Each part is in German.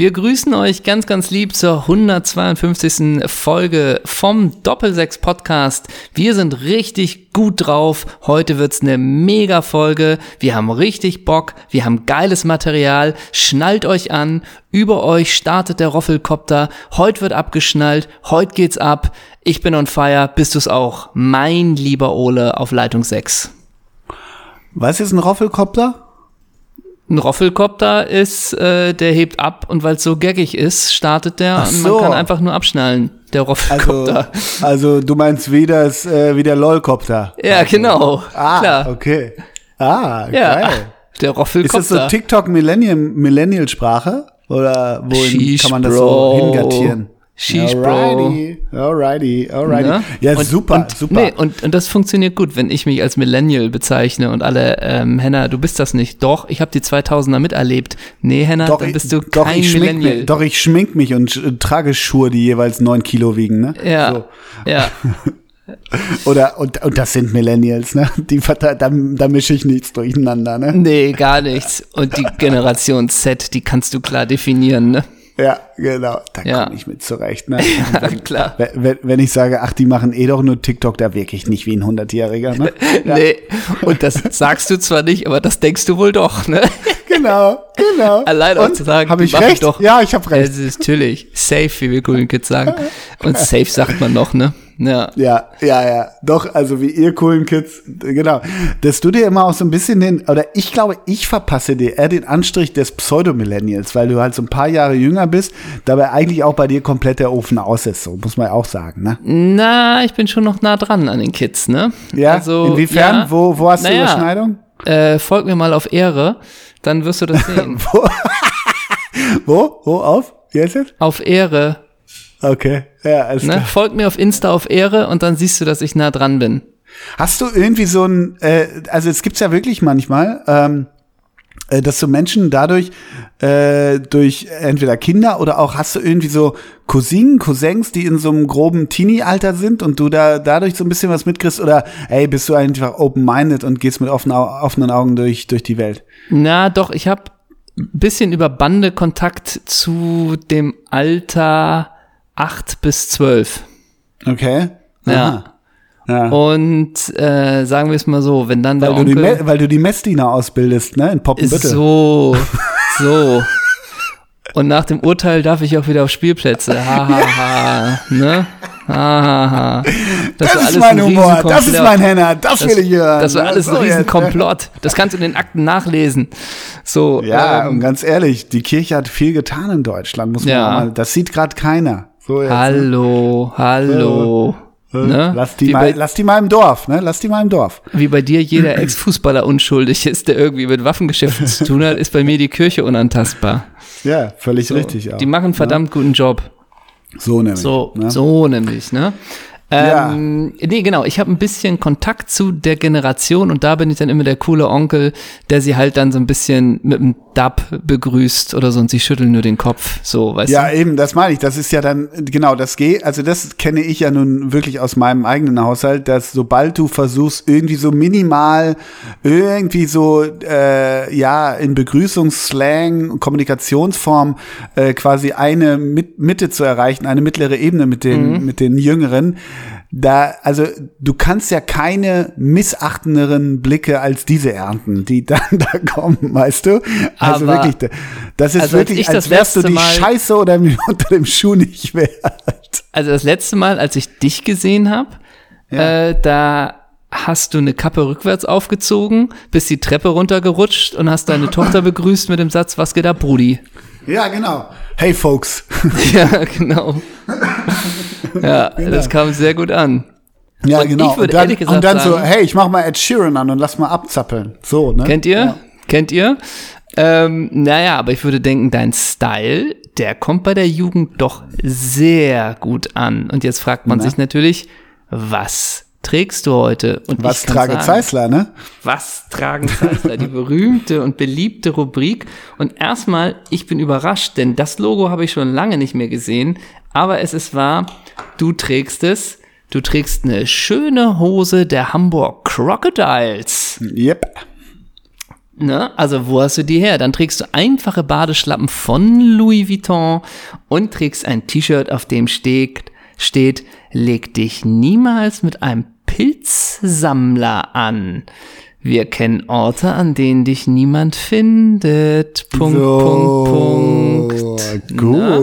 Wir grüßen euch ganz, ganz lieb zur 152. Folge vom Doppelsechs Podcast. Wir sind richtig gut drauf. Heute wird's eine mega Folge. Wir haben richtig Bock. Wir haben geiles Material. Schnallt euch an. Über euch startet der Roffelkopter. Heute wird abgeschnallt. Heute geht's ab. Ich bin on fire. Bist du's auch? Mein lieber Ole auf Leitung 6. Was ist ein Roffelkopter? Ein Roffelkopter ist, äh, der hebt ab und weil es so gaggig ist, startet der Ach und so. man kann einfach nur abschnallen. Der Also, Roffelkopter. also du meinst wie das, äh, wie der LOL-Kopter? ja, genau. Ah, Klar. okay. Ah, Ja, geil. der Ist Roffelkopter. das so TikTok Millennial, Millennial-Sprache? Oder wohin Sheesh, kann man das Bro. so hingattieren? Sheesh, Bro. alrighty, alrighty, alrighty. Ne? Ja, Und- super, und, super. Nee, und, und das funktioniert gut, wenn ich mich als Millennial bezeichne und alle, ähm, Henna, du bist das nicht. Doch, ich habe die 2000er miterlebt. Nee, Henna, doch, dann bist du doch, kein ich Millennial. mich, doch, ich schmink mich und äh, trage Schuhe, die jeweils neun Kilo wiegen, ne? ja, So. ja. Oder, und, und das sind Millennials, ne? Die, da, da mische ich nichts durcheinander, ne? Nee, gar nichts. Und die Generation Z, die kannst du klar definieren, ne? Ja, genau. Da Ja. komme ich mit zurecht, ne? Ja, klar. Wenn- Wenn, ich sage, ach, die machen eh doch nur TikTok, da wirklich nicht wie ein 100-Jähriger, ne? Nee, und das sagst du zwar nicht, aber das denkst du wohl doch, ne? Genau, genau. Allein auch zu sagen, Hab die ich recht? doch- Ja, ich habe recht. Es ist natürlich safe, wie wir coolen Kids sagen. Und safe sagt man noch, ne? Ja. Ja, ja, ja. Doch, also wie ihr coolen Kids, genau. Dass du dir immer auch so ein bisschen den, oder ich glaube, ich verpasse dir eher den Anstrich des Pseudo-Millennials, weil du halt so ein paar Jahre jünger bist, dabei eigentlich auch bei dir komplett der Ofen aus ist, so muss man ja auch sagen, ne? Na, ich bin schon noch nah dran an den Kids, ne? Ja, Also, inwiefern? ja. Wo, wo hast du Naja, Überschneidung? Äh, folg mir mal auf Ehre, dann wirst du das sehen. Wo? Wo auf? Wie heißt es? auf Ehre, Okay, ja, alles ne? klar. Folg mir auf Insta auf Ehre und dann siehst du, dass ich nah dran bin. Hast du irgendwie so ein, äh, also es gibt's ja wirklich manchmal, ähm, äh, dass so Menschen dadurch äh, durch entweder Kinder oder auch hast du irgendwie so Cousinen, Cousins, die in so einem groben Teenie-Alter sind und du da dadurch so ein bisschen was mitkriegst oder ey, bist du einfach open-minded und gehst mit offenen, offenen Augen durch, durch die Welt? Na, doch, ich habe ein bisschen über Bande Kontakt zu dem Alter 8 bis 12. Okay? Ja. Ja. Und äh, sagen wir es mal so, wenn dann der Weil, du die, Onkel Me- weil du die Messdiener ausbildest, ne, in Poppenbüttel. so, so. Und nach dem Urteil darf ich auch wieder auf Spielplätze. Ha, ha, ha. Ne? Ha, ha, ha. das war ist mein ein Humor, das ist mein Henner, das, Das, will ich hören. das war alles ein So, ne? Riesenkomplott. Das kannst du in den Akten nachlesen. So, Ja, ähm, und ganz ehrlich, die Kirche hat viel getan in Deutschland, muss man Ja. auch mal. Das sieht gerade keiner. So jetzt, hallo, hallo. ne? Ne? Lass die mal, bei, lass die mal im Dorf, ne? Lass die mal im Dorf. wie bei dir jeder Ex-Fußballer unschuldig ist, der irgendwie mit Waffengeschäften zu tun hat, ist bei mir die Kirche unantastbar. Ja, völlig So, richtig auch. Die machen verdammt guten Job. so nämlich. So, ne? so nämlich, ne? Ähm, Nee, genau. Ich habe ein bisschen Kontakt zu der Generation und da bin ich dann immer der coole Onkel, der sie halt dann so ein bisschen mit dem Dab begrüßt oder so und sie schütteln nur den Kopf. So, weißt Ja, du? eben, das meine ich. Das ist ja dann, genau, das geht, also das kenne ich ja nun wirklich aus meinem eigenen Haushalt, dass sobald du versuchst, irgendwie so minimal, irgendwie so, äh, ja, in Begrüßungsslang, Kommunikationsform, äh, quasi eine Mit Mitte zu erreichen, eine mittlere Ebene mit den, mit den Jüngeren, da, also du kannst ja keine missachtenderen Blicke als diese ernten, die dann da kommen, weißt du? Also Aber- wirklich, das ist also als wirklich, ich als das wärst du die Mal- Scheiße oder unter dem Schuh nicht wert. Also das letzte Mal, als ich dich gesehen habe, äh, da hast du eine Kappe rückwärts aufgezogen, bist die Treppe runtergerutscht und hast deine Tochter begrüßt mit dem Satz, was geht ab, Brudi? Ja, genau. Hey, Folks. ja, genau. Ja, das kam sehr gut an. Ja, Und genau. und dann, und dann so, sagen- hey, ich mach mal Ed Sheeran an und lass mal abzappeln. So, ne? Kennt ihr? Ja. Kennt ihr? Ähm, naja, aber ich würde denken, dein Style, der kommt bei der Jugend doch sehr gut an. Und jetzt fragt man Na? sich natürlich, was trägst du heute? Und Was trage sagen, Zeissler, ne? Was tragen Zeissler? die berühmte und beliebte Rubrik. Und erstmal, ich bin überrascht, denn das Logo habe ich schon lange nicht mehr gesehen. Aber es ist wahr, du trägst es. Du trägst eine schöne Hose der Hamburg Crocodiles. Yep. Ne? Also wo hast du die her? Dann trägst du einfache Badeschlappen von Louis Vuitton und trägst ein T-Shirt, auf dem steht, steht, leg dich niemals mit einem Pilzsammler an. Wir kennen Orte, an denen dich niemand findet. Punkt, So, Punkt, Punkt. Gut,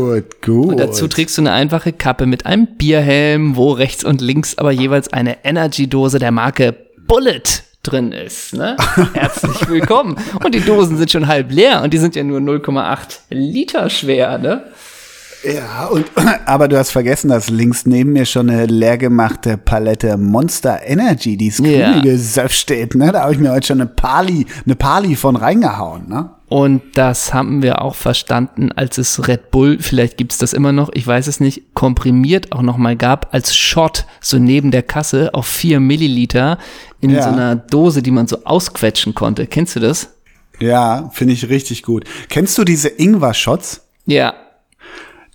Ne? gut. Und dazu trägst du eine einfache Kappe mit einem Bierhelm, wo rechts und links aber jeweils eine Energy-Dose der Marke Bullet drin ist. Ne? Herzlich willkommen. Und die Dosen sind schon halb leer und die sind ja nur 0,8 Liter schwer. Ne? Ja, und, aber du hast vergessen, dass links neben mir schon eine leergemachte Palette Monster Energy, die Ja. grüne Gesöff steht, ne? Da habe ich mir heute schon eine Pali, eine Pali von reingehauen, ne? Und das haben wir auch verstanden, als es Red Bull, vielleicht gibt's das immer noch, ich weiß es nicht, komprimiert auch nochmal gab, als Shot, so neben der Kasse auf vier Milliliter in Ja. so einer Dose, die man so ausquetschen konnte. Kennst du das? Ja, finde ich richtig gut. Kennst du diese Ingwer-Shots? Ja.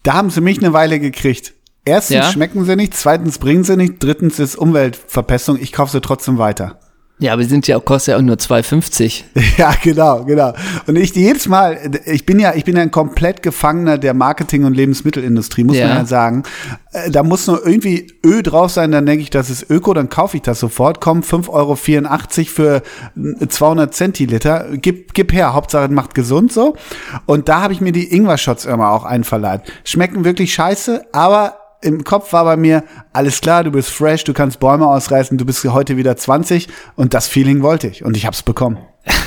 Da haben sie mich eine Weile gekriegt. Erstens Ja. schmecken sie nicht, zweitens bringen sie nicht, drittens ist Umweltverpestung, ich kaufe sie trotzdem weiter. Ja, aber sind ja auch, kostet ja auch nur 2,50. Ja, genau, genau. Und ich jedes Mal, ich bin ja, ich bin ja ein komplett Gefangener der Marketing- und Lebensmittelindustrie, muss Ja. man ja sagen. Äh, Da muss nur irgendwie Ö drauf sein, dann denke ich, das ist Öko, dann kaufe ich das sofort. Komm, 5,84 Euro für äh, 200 Zentiliter. Gib, gib her, Hauptsache macht gesund so. Und da habe ich mir die Ingwer-Shots immer auch einverleibt. Schmecken wirklich scheiße, aber im Kopf war bei mir, alles klar, du bist fresh, du kannst Bäume ausreißen, du bist heute wieder 20 und das Feeling wollte ich und ich habe es bekommen.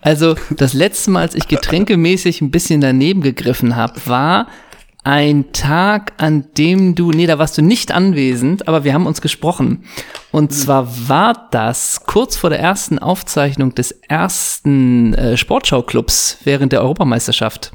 Also das letzte Mal, als ich getränkemäßig ein bisschen daneben gegriffen habe, war ein Tag, an dem du, nee, da warst du nicht anwesend, aber wir haben uns gesprochen. Und zwar war das kurz vor der ersten Aufzeichnung des ersten äh, Sportschau-Clubs während der Europameisterschaft.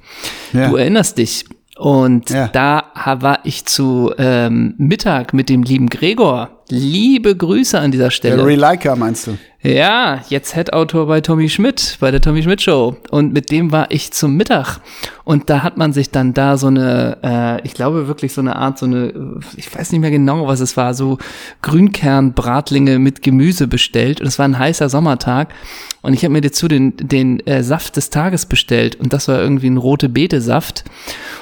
Ja. Du erinnerst dich. Und Ja. da war ich zu ähm, Mittag mit dem lieben Gregor. Liebe Grüße an dieser Der Stelle. Reliker meinst du? Ja, jetzt Head-Autor bei Tommy Schmidt, bei der Tommy Schmidt Show. Und mit dem war ich zum Mittag. Und da hat man sich dann da so eine, äh, ich glaube wirklich so eine Art, so eine, ich weiß nicht mehr genau, was es war, so Grünkernbratlinge mit Gemüse bestellt. Und es war ein heißer Sommertag. Und ich habe mir dazu den, den äh, Saft des Tages bestellt. Und das war irgendwie ein rote Beete-Saft.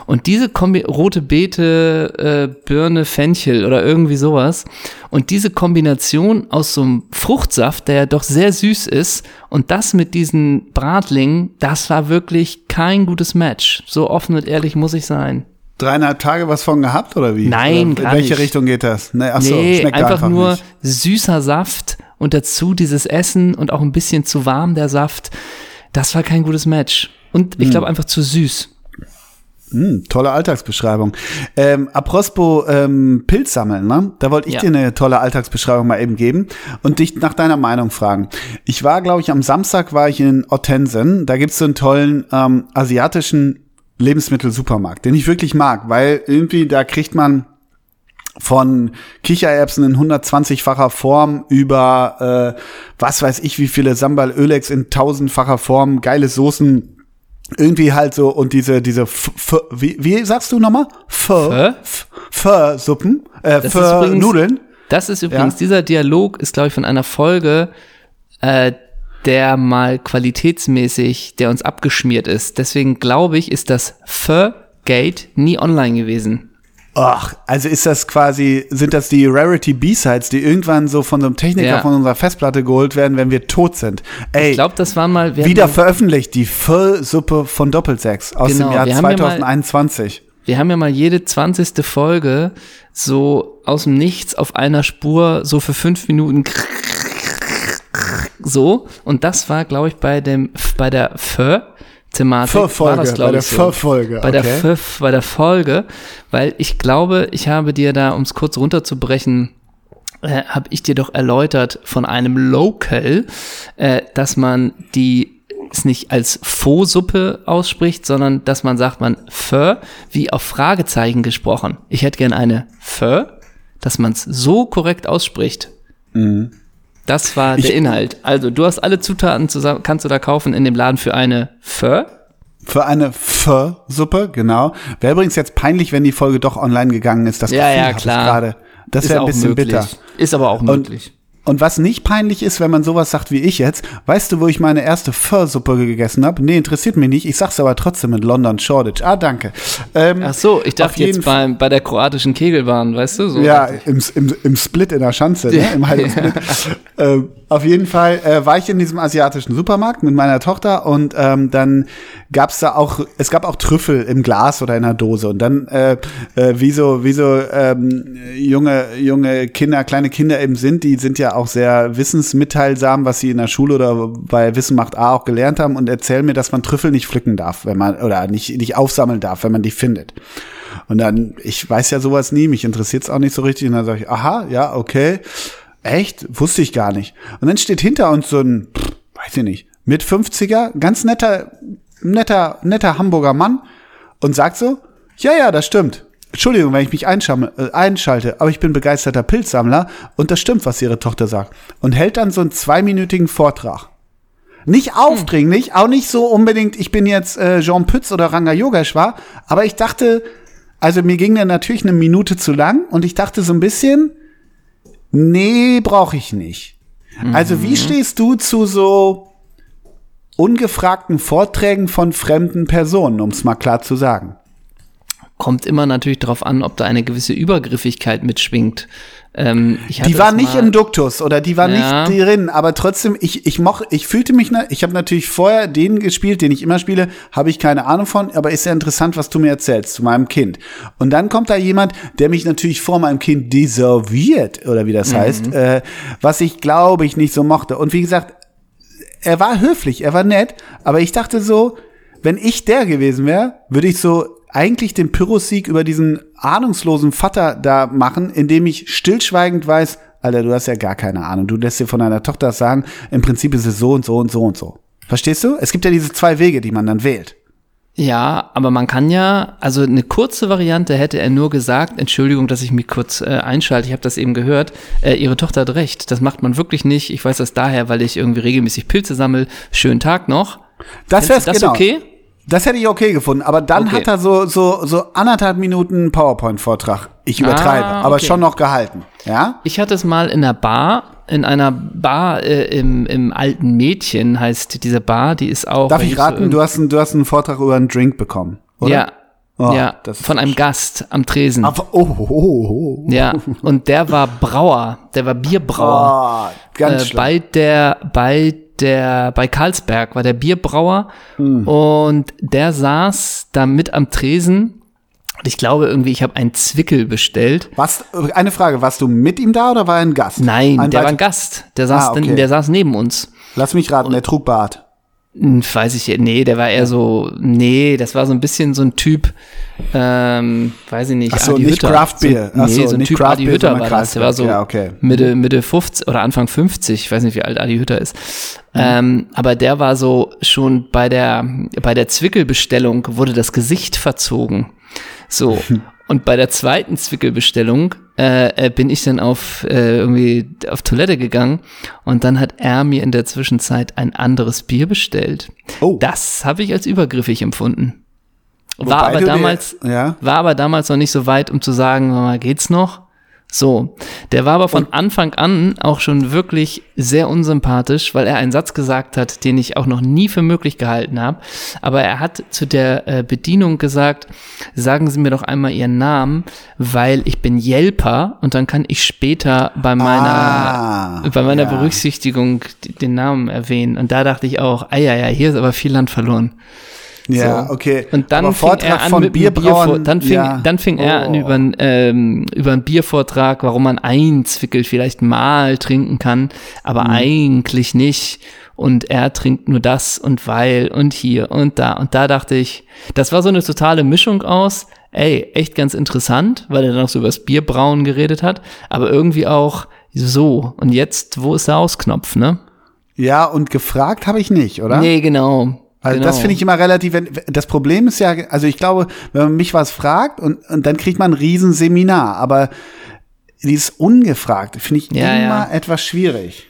Und diese Kombi rote Beete, äh, Birne, Fenchel oder irgendwie sowas. Und diese Kombination aus so einem Fruchtsaft, der ja doch sehr süß ist, und das mit diesen Bratlingen, das war wirklich kein gutes Match. So offen und ehrlich muss ich sein. Dreieinhalb Tage was von gehabt oder wie? Nein, oder gar In welche nicht. Richtung geht das? Nee, ach so, nee, schmeckt einfach, einfach nur nicht. süßer Saft und dazu dieses Essen und auch ein bisschen zu warm der Saft. Das war kein gutes Match. Und Hm. ich glaube einfach zu süß. Hm, tolle Alltagsbeschreibung. Ähm, apropos ähm, Pilz sammeln, ne? Da wollte ich Ja. dir eine tolle Alltagsbeschreibung mal eben geben und dich nach deiner Meinung fragen. Ich war, glaube ich, am Samstag war ich in Ottensen. Da gibt's so einen tollen ähm, asiatischen Lebensmittelsupermarkt, den ich wirklich mag, weil irgendwie da kriegt man von Kichererbsen in 120-facher Form über äh, was weiß ich wie viele Sambal Ölex in tausendfacher Form, geile Soßen, irgendwie halt so und diese diese F F wie, wie sagst du nochmal Pho Pho? Pho Suppen äh, Pho Nudeln Das ist übrigens, Ja. dieser Dialog ist, glaube ich, von einer Folge, äh, der mal qualitätsmäßig, der uns abgeschmiert ist. Deswegen glaube ich, ist das Fur-Gate nie online gewesen. Ach, also ist das quasi, sind das die Rarity B-Sides, die irgendwann so von so einem Techniker Ja. von unserer Festplatte geholt werden, wenn wir tot sind? Ey, Ich glaube, das waren mal, wieder veröffentlicht, die Pho-Suppe von Doppelsechs aus Genau, dem Jahr wir haben ja mal- 2021. wir haben ja mal jede 20. Folge so aus dem Nichts auf einer Spur so für fünf Minuten so. Und das war, glaube ich, bei dem, bei der Fur. Thematik war Pho-Folge, das, bei glaube der ich, so. Pho-Folge, Bei der okay. Pfiff, bei der Folge, weil ich glaube, ich habe dir da, um es kurz runterzubrechen, äh, habe ich dir doch erläutert von einem Local, äh, dass man die es nicht als Faux-Suppe ausspricht, sondern dass man sagt, man Pho, wie auf Fragezeichen gesprochen. Ich hätte gern eine Pho, dass man es so korrekt ausspricht. Das war der Inhalt. Also, du hast alle Zutaten zusammen, kannst du da kaufen in dem Laden für eine Pho. Für eine Pho-Suppe, genau. Wäre übrigens jetzt peinlich, wenn die Folge doch online gegangen ist. Das Ja, Gefühl ja, ich klar. gerade. Das wäre ein bisschen möglich. bitter. Ist aber auch möglich. Und was nicht peinlich ist, wenn man sowas sagt wie ich jetzt, weißt du, wo ich meine erste Pho-Suppe gegessen habe? Nee, interessiert mich nicht. Ich sag's aber trotzdem mit London Shoreditch. Ah, danke. Ähm, Ach so, ich dachte jetzt bei, bei der kroatischen Kegelbahn, weißt du? So ja, im, im, im Split in der Schanze, ne? im halben Split. ähm, auf jeden Fall äh, war ich in diesem asiatischen Supermarkt mit meiner Tochter und ähm, dann gab's da auch, es gab auch Trüffel im Glas oder in einer Dose und dann äh, äh, wie so, wie so ähm, junge, junge Kinder, kleine Kinder eben sind, die sind ja auch sehr wissensmitteilsam, was sie in der Schule oder bei Wissen macht A auch gelernt haben und erzählen mir, dass man Trüffel nicht pflücken darf, wenn man, oder nicht, nicht aufsammeln darf, wenn man die findet. Und dann, ich weiß ja sowas nie, mich interessiert es auch nicht so richtig. Und dann sage ich, aha, ja, okay. Echt? Wusste ich gar nicht. Und dann steht hinter uns so ein, weiß ich nicht, mit 50er, ganz netter, netter, netter Hamburger Mann und sagt so, ja, ja, das stimmt. Entschuldigung, wenn ich mich äh, einschalte, aber ich bin begeisterter Pilzsammler und das stimmt, was ihre Tochter sagt. Und hält dann so einen zweiminütigen Vortrag. Nicht aufdringlich, hm. auch nicht so unbedingt, ich bin jetzt äh, Jean Pütz oder Ranga Yogeshwar, aber ich dachte, also mir ging der natürlich eine Minute zu lang und ich dachte so ein bisschen, nee, brauche ich nicht. Mhm. Also wie mhm. stehst du zu so ungefragten Vorträgen von fremden Personen, um es mal klar zu sagen? Kommt immer natürlich darauf an, ob da eine gewisse Übergriffigkeit mitschwingt. Ähm, die war nicht im Duktus oder die war ja. nicht drin, aber trotzdem, ich, ich moch, ich fühlte mich, ne, ich habe natürlich vorher den gespielt, den ich immer spiele, habe ich keine Ahnung von, aber ist ja interessant, was du mir erzählst zu meinem Kind. Und dann kommt da jemand, der mich natürlich vor meinem Kind deserviert, oder wie das mhm. heißt, äh, was ich glaube ich nicht so mochte. Und wie gesagt, er war höflich, er war nett, aber ich dachte so, wenn ich der gewesen wäre, würde ich so eigentlich den Pyrrhus-Sieg über diesen ahnungslosen Vater da machen, indem ich stillschweigend weiß, Alter, du hast ja gar keine Ahnung. Du lässt dir von deiner Tochter sagen, im Prinzip ist es so und so und so und so. Verstehst du? Es gibt ja diese zwei Wege, die man dann wählt. Ja, aber man kann ja, also eine kurze Variante hätte er nur gesagt, Entschuldigung, dass ich mich kurz äh, einschalte, ich habe das eben gehört, äh, ihre Tochter hat recht, das macht man wirklich nicht. Ich weiß das daher, weil ich irgendwie regelmäßig Pilze sammel. Schönen Tag noch. Das wäre das genau. okay? Das hätte ich okay gefunden, aber dann okay. hat er so, so, so anderthalb Minuten PowerPoint-Vortrag. Ich übertreibe, ah, okay. aber schon noch gehalten. Ja? Ich hatte es mal in einer Bar, in einer Bar äh, im, im alten Mädchen heißt diese Bar, die ist auch. Darf ich raten, so du, hast einen, du hast einen Vortrag über einen Drink bekommen, oder? Ja. Oh, ja, von einem Gast am Tresen. Aber, oh, oh, oh, oh. Ja, und der war Brauer, der war Bierbrauer. Oh, ganz äh, bei der, bei der bei Karlsberg war der Bierbrauer hm. und der saß da mit am Tresen und ich glaube irgendwie, ich habe einen Zwickel bestellt. Was, eine Frage, warst du mit ihm da oder war er ein Gast? Nein, ein der war ein Gast. Der saß, ah, okay. dann, der saß neben uns. Lass mich raten, und, der trug Bart. Weiß ich, nee, der war eher so, nee, das war so ein bisschen so ein Typ, ähm, weiß ich nicht, Ach so, Adi nicht Hütter. Craft Beer. So, nee, so, so ein Typ Craft Adi Hütter war das. Der war so ja, okay. Mitte, Mitte 50 oder Anfang 50, ich weiß nicht, wie alt Adi Hütter ist. Mhm. Ähm, aber der war so schon bei der, bei der Zwickelbestellung wurde das Gesicht verzogen. So. Und bei der zweiten Zwickelbestellung äh, äh, bin ich dann auf äh, irgendwie auf Toilette gegangen und dann hat er mir in der Zwischenzeit ein anderes Bier bestellt. Oh. Das habe ich als übergriffig empfunden. War aber damals dir, ja? war aber damals noch nicht so weit, um zu sagen, mal geht's noch. So, der war aber von Anfang an auch schon wirklich sehr unsympathisch, weil er einen Satz gesagt hat, den ich auch noch nie für möglich gehalten habe. Aber er hat zu der äh, Bedienung gesagt, sagen Sie mir doch einmal Ihren Namen, weil ich bin Jelper und dann kann ich später bei meiner, ah, bei meiner ja. Berücksichtigung den Namen erwähnen. Und da dachte ich auch, ah ja, ja, hier ist aber viel Land verloren. Ja, so. okay. Und dann fing Vortrag er an von mit Bierbrauern, dann fing, ja. dann fing oh. er an oh. über, ähm, über einen Biervortrag, warum man ein Zwickel vielleicht mal trinken kann, aber mhm. eigentlich nicht. Und er trinkt nur das und weil und hier und da. Und da dachte ich, das war so eine totale Mischung aus, ey, echt ganz interessant, weil er dann auch so über das Bierbrauen geredet hat, aber irgendwie auch so. Und jetzt, wo ist der Ausknopf, ne? Ja, und gefragt habe ich nicht, oder? Nee, genau. Also genau. das finde ich immer relativ, wenn, das Problem ist ja, also ich glaube, wenn man mich was fragt und, und dann kriegt man ein Riesenseminar, aber dieses Ungefragt finde ich ja, immer ja. etwas schwierig.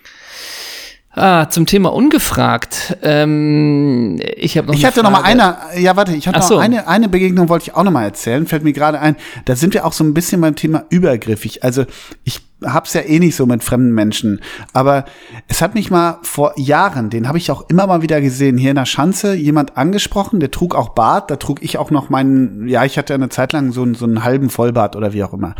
Ah, zum Thema ungefragt. Ähm, ich habe noch. Ich hatte Frage. noch mal eine. Ja, warte. Ich hatte so. noch eine. Eine Begegnung wollte ich auch noch mal erzählen. Fällt mir gerade ein. Da sind wir auch so ein bisschen beim Thema übergriffig. Also ich hab's ja eh nicht so mit fremden Menschen. Aber es hat mich mal vor Jahren, den habe ich auch immer mal wieder gesehen, hier in der Schanze, jemand angesprochen, der trug auch Bart, da trug ich auch noch meinen, ja, ich hatte eine Zeit lang so, so einen halben Vollbart oder wie auch immer.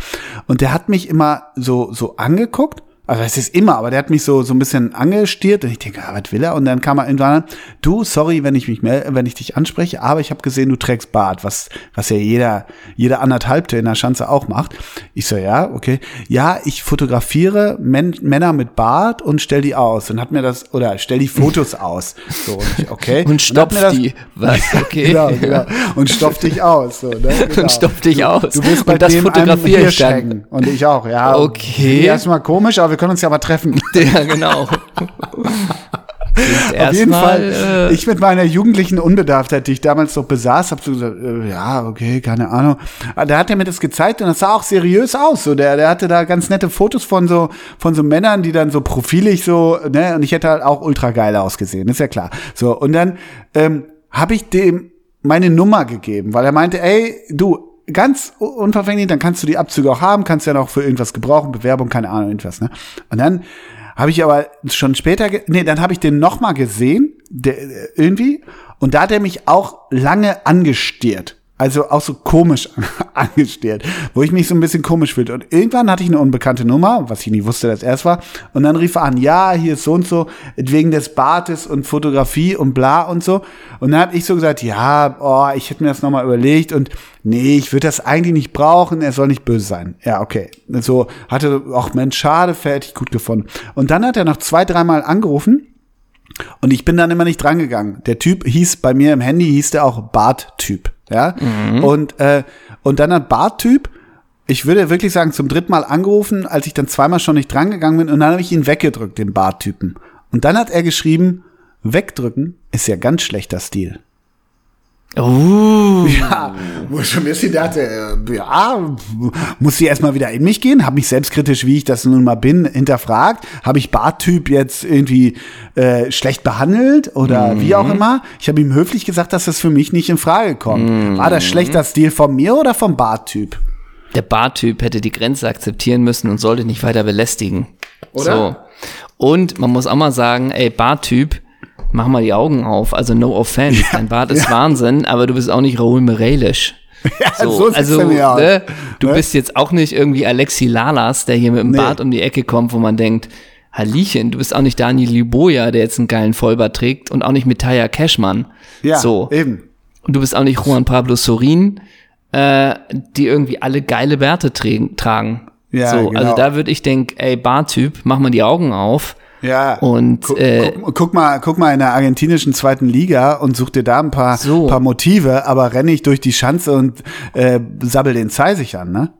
Und der hat mich immer so, so angeguckt also es ist immer, aber der hat mich so so ein bisschen angestiert und ich denke, ah, was will er? Und dann kam er irgendwann, du, sorry, wenn ich mich melde, wenn ich dich anspreche, aber ich habe gesehen, du trägst Bart, was was ja jeder jeder anderthalbte in der Schanze auch macht. Ich so, ja, okay, ja, ich fotografiere Men Männer mit Bart und stell die aus und hat mir das oder stell die Fotos aus, so und ich, okay und stopf und die, was? Okay, genau, genau. und stopf dich aus, so, ne? genau. und stopf dich aus. Du bist bei und das dem fotografiere ich dann. und ich auch, ja. Okay. Erstmal komisch, aber wir können uns ja mal treffen. Ja, genau. Auf jeden Fall, äh, ich mit meiner jugendlichen Unbedarftheit, die ich damals noch besaß, habe so gesagt, äh, ja, okay, keine Ahnung. Ah, da hat er mir das gezeigt und das sah auch seriös aus. So, der, der hatte da ganz nette Fotos von so, von so Männern, die dann so profilig so, ne, und ich hätte halt auch ultra geil ausgesehen, ist ja klar. So, und dann ähm, habe ich dem meine Nummer gegeben, weil er meinte, ey, du, ganz unverfänglich, dann kannst du die Abzüge auch haben, kannst ja noch für irgendwas gebrauchen, Bewerbung, keine Ahnung, irgendwas, ne? Und dann habe ich aber schon später, nee, dann habe ich den noch mal gesehen, der, irgendwie, und da hat er mich auch lange angestiert. Also auch so komisch angestiert, wo ich mich so ein bisschen komisch fühlte. Und irgendwann hatte ich eine unbekannte Nummer, was ich nie wusste, dass er es war. Und dann rief er an, ja, hier ist so und so, wegen des Bartes und Fotografie und bla und so. Und dann habe ich so gesagt, ja, oh, ich hätte mir das nochmal überlegt und nee, ich würde das eigentlich nicht brauchen, er soll nicht böse sein. Ja, okay. So hatte auch Mensch, schade, fertig, gut gefunden. Und dann hat er noch zwei, dreimal angerufen. Und ich bin dann immer nicht drangegangen. Der Typ hieß bei mir im Handy, hieß der auch Bart-Typ. Ja. Mhm. Und, äh, und dann hat Barttyp, ich würde wirklich sagen, zum dritten Mal angerufen, als ich dann zweimal schon nicht drangegangen bin, und dann habe ich ihn weggedrückt, den Barttypen. Und dann hat er geschrieben, wegdrücken ist ja ganz schlechter Stil. Uh. Ja, wo ich schon ein bisschen dachte, äh, ja, muss ich erstmal wieder in mich gehen, habe mich selbstkritisch, wie ich das nun mal bin, hinterfragt. Habe ich Barttyp jetzt irgendwie äh, schlecht behandelt oder mhm. wie auch immer? Ich habe ihm höflich gesagt, dass das für mich nicht in Frage kommt. Mhm. War das schlechter Stil von mir oder vom Barttyp? Der Barttyp hätte die Grenze akzeptieren müssen und sollte nicht weiter belästigen. Oder? So. Und man muss auch mal sagen, ey, Barttyp, mach mal die Augen auf. Also no offense, ja, dein Bart ist ja. Wahnsinn, aber du bist auch nicht Raoul Merelisch. Ja, so, so also ne, du ne? bist jetzt auch nicht irgendwie Alexi Lalas, der hier mit dem nee. Bart um die Ecke kommt, wo man denkt, Halliechen, du bist auch nicht Daniel Liboya, der jetzt einen geilen Vollbart trägt und auch nicht mit Taya Cashman. Ja, so. eben. Und du bist auch nicht Juan Pablo Sorin, äh, die irgendwie alle geile Bärte tragen. Ja, so, genau. also da würde ich denken, ey, Bartyp, mach mal die Augen auf ja. Und guck, äh, guck, guck, mal, guck mal in der argentinischen zweiten Liga und such dir da ein paar, so. paar Motive, aber renne ich durch die Schanze und äh, sabbel den Zeisig an, ne?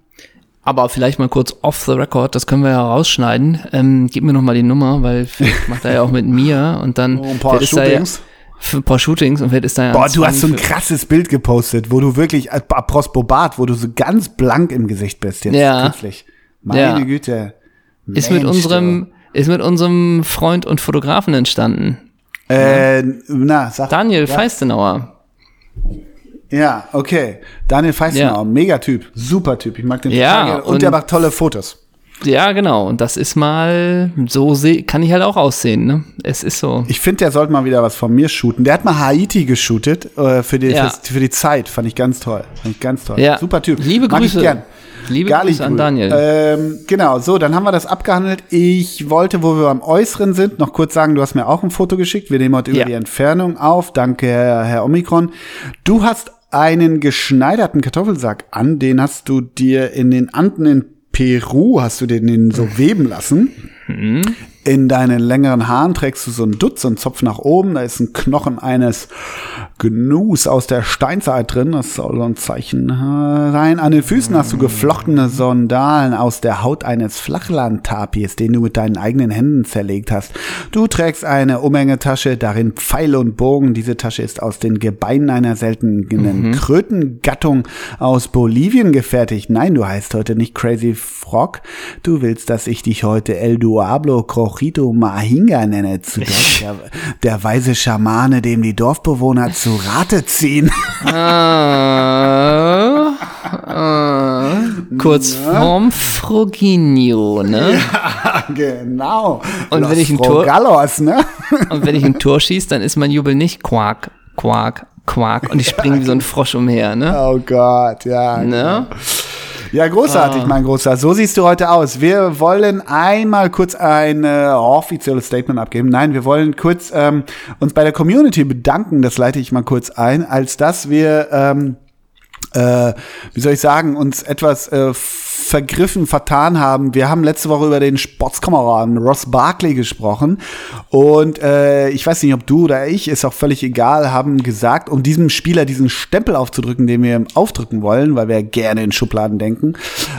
Aber vielleicht mal kurz off the record, das können wir ja rausschneiden. Ähm, gib mir noch mal die Nummer, weil macht er ja auch mit mir und dann oh, ein paar Shootings. für ein paar Shootings und wer ist da ja Boah, du hast so ein krasses Bild gepostet, wo du wirklich, äh, apropos Bobat, wo du so ganz blank im Gesicht bist jetzt ja. kürzlich. Meine ja. Güte. Ist Mensch, mit unserem, ist mit unserem Freund und Fotografen entstanden. Äh, na, sag Daniel ja. Feistenauer. Ja, okay. Daniel Feistenauer, ja. Megatyp, super Typ. Ich mag den ja, total und, und der macht tolle Fotos. Ja, genau. Und das ist mal, so seh, kann ich halt auch aussehen, ne? Es ist so. Ich finde, der sollte mal wieder was von mir shooten. Der hat mal Haiti geshootet äh, für, die, ja. für, die Zeit. Fand ich ganz toll. Fand ich ganz toll. Ja. Super Typ. Liebe Grüße. Mag ich gern. Liebe Gar Grüße an Daniel. Ähm, genau, so, dann haben wir das abgehandelt. Ich wollte, wo wir am Äußeren sind, noch kurz sagen, du hast mir auch ein Foto geschickt. Wir nehmen heute ja. über die Entfernung auf. Danke, Herr, Herr Omikron. Du hast einen geschneiderten Kartoffelsack an, den hast du dir in den Anden in Peru, hast du den so weben lassen. Mhm. In deinen längeren Haaren trägst du so einen Dutz und Zopf nach oben. Da ist ein Knochen eines Gnus aus der Steinzeit drin. Das soll so ein Zeichen sein. An den Füßen hast du geflochtene Sondalen aus der Haut eines Flachlandtapirs, den du mit deinen eigenen Händen zerlegt hast. Du trägst eine Umhängetasche, darin Pfeile und Bogen. Diese Tasche ist aus den Gebeinen einer seltenen mhm. Krötengattung aus Bolivien gefertigt. Nein, du heißt heute nicht Crazy Frog. Du willst, dass ich dich heute El Duablo Crojito Mahinga nenne, zu Deutsch der, der weise Schamane, dem die Dorfbewohner zu Rate ziehen. Ah, ah. Kurzform Froginho, ne? Ja, genau. Und Los wenn ich ein Tor- Frogallos, ne? Und wenn ich ein Tor schieße, dann ist mein Jubel nicht Quark, Quark, Quark und ich springe wie so ein Frosch umher, ne? Oh Gott, ja. Ne? Ja, großartig, Ah. mein Großer. So siehst du heute aus. Wir wollen einmal kurz ein äh, offizielles Statement abgeben. Nein, wir wollen kurz ähm, uns bei der Community bedanken. Das leite ich mal kurz ein, als dass wir ähm, äh, wie soll ich sagen, uns etwas äh, vergriffen, vertan haben. Wir haben letzte Woche über den Sportskameraden Ross Barkley gesprochen und äh, ich weiß nicht, ob du oder ich, ist auch völlig egal, haben gesagt, um diesem Spieler diesen Stempel aufzudrücken, den wir ihm aufdrücken wollen, weil wir gerne in Schubladen denken,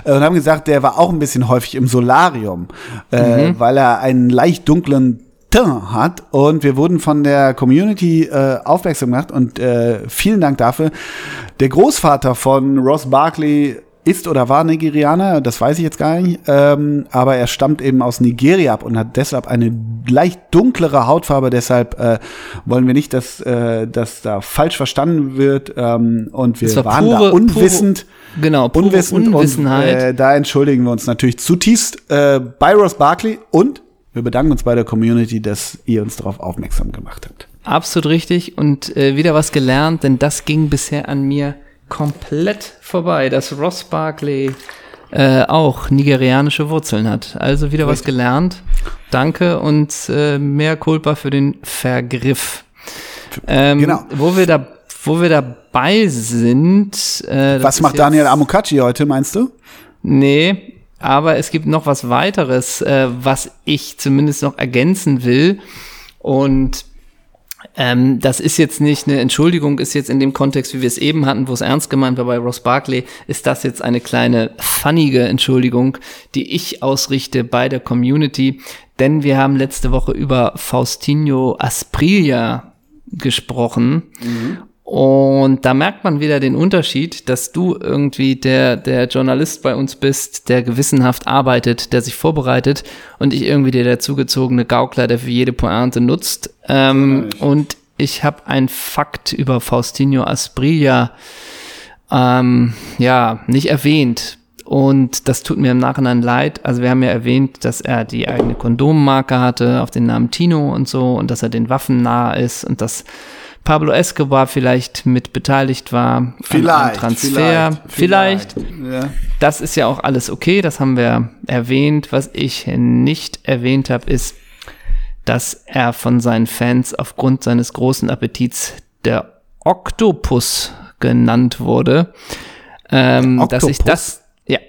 äh, und haben gesagt, der war auch ein bisschen häufig im Solarium, äh, weil er einen leicht dunklen Teint hat und wir wurden von der Community äh, aufmerksam gemacht und äh, vielen Dank dafür. Der Großvater von Ross Barkley ist oder war Nigerianer, das weiß ich jetzt gar nicht, ähm, aber er stammt eben aus Nigeria ab und hat deshalb eine leicht dunklere Hautfarbe. Deshalb äh, wollen wir nicht, dass äh, das da falsch verstanden wird ähm, und wir war waren pure- da unwissend. pure- genau, pure unwissend Unwissenheit. Und, äh, da entschuldigen wir uns natürlich zutiefst äh, bei Ross Barkley und wir bedanken uns bei der Community, dass ihr uns darauf aufmerksam gemacht habt. Absolut richtig und äh, wieder was gelernt, denn das ging bisher an mir komplett vorbei, dass Ross Barkley äh, auch nigerianische Wurzeln hat. Also wieder was gelernt. Danke und äh, mehr Culpa für den Vergriff. Ähm, Genau. Wo wir da, wo wir dabei sind. Äh, Was macht Daniel Amokachi heute, meinst du? Nee, aber es gibt noch was weiteres, äh, was ich zumindest noch ergänzen will. Und ähm, das ist jetzt nicht eine Entschuldigung, ist jetzt in dem Kontext, wie wir es eben hatten, wo es ernst gemeint war bei Ross Barkley, ist das jetzt eine kleine funnige Entschuldigung, die ich ausrichte bei der Community. Denn wir haben letzte Woche über Faustinho Asprilla gesprochen. Und da merkt man wieder den Unterschied, dass du irgendwie der, der Journalist bei uns bist, der gewissenhaft arbeitet, der sich vorbereitet und ich irgendwie der dazugezogene Gaukler, der für jede Pointe nutzt. Ähm, und ich habe ein Fakt über Faustinho Asprilla ähm, ja, nicht erwähnt. Und das tut mir im Nachhinein leid. Also wir haben ja erwähnt, dass er die eigene Kondommarke hatte auf den Namen Tino und so und dass er den Waffen nahe ist und dass Pablo Escobar vielleicht mit beteiligt war an einem Transfer. Vielleicht. Ja. Das ist ja auch alles okay, das haben wir erwähnt. Was ich nicht erwähnt habe, ist, dass er von seinen Fans aufgrund seines großen Appetits der Oktopus genannt wurde. Ähm, dass ich das, ja,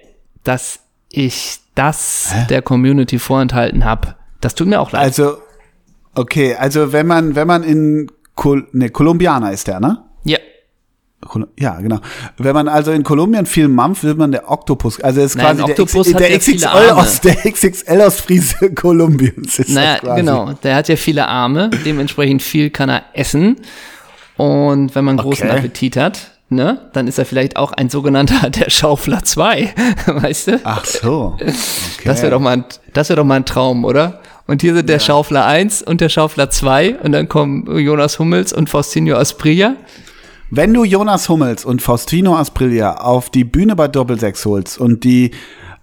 dass ich das der Community vorenthalten habe. Das tut mir auch leid. Also, okay, also wenn man, wenn man in Kol ne, Kolumbianer ist der, ne? ja, Kol- Ja, genau. Wenn man also in Kolumbien viel mampft, wird man der Oktopus. Also ist Nein, quasi Oktopus der, der, ja XXL aus, der XXL aus Friese Kolumbiens. Ist Naja, genau. Der hat ja viele Arme, dementsprechend viel kann er essen. Und wenn man großen Okay. Appetit hat, ne, dann ist er vielleicht auch ein sogenannter der Schaufler 2, weißt du? Ach so. Okay. Das wäre doch mal ein, das wäre doch mal ein Traum, oder? Und hier sind der Schaufler 1 und der Schaufler 2 und dann kommen Jonas Hummels und Faustinho Asprilla. Wenn du Jonas Hummels und Faustino Asprilla auf die Bühne bei Doppelsechs holst und die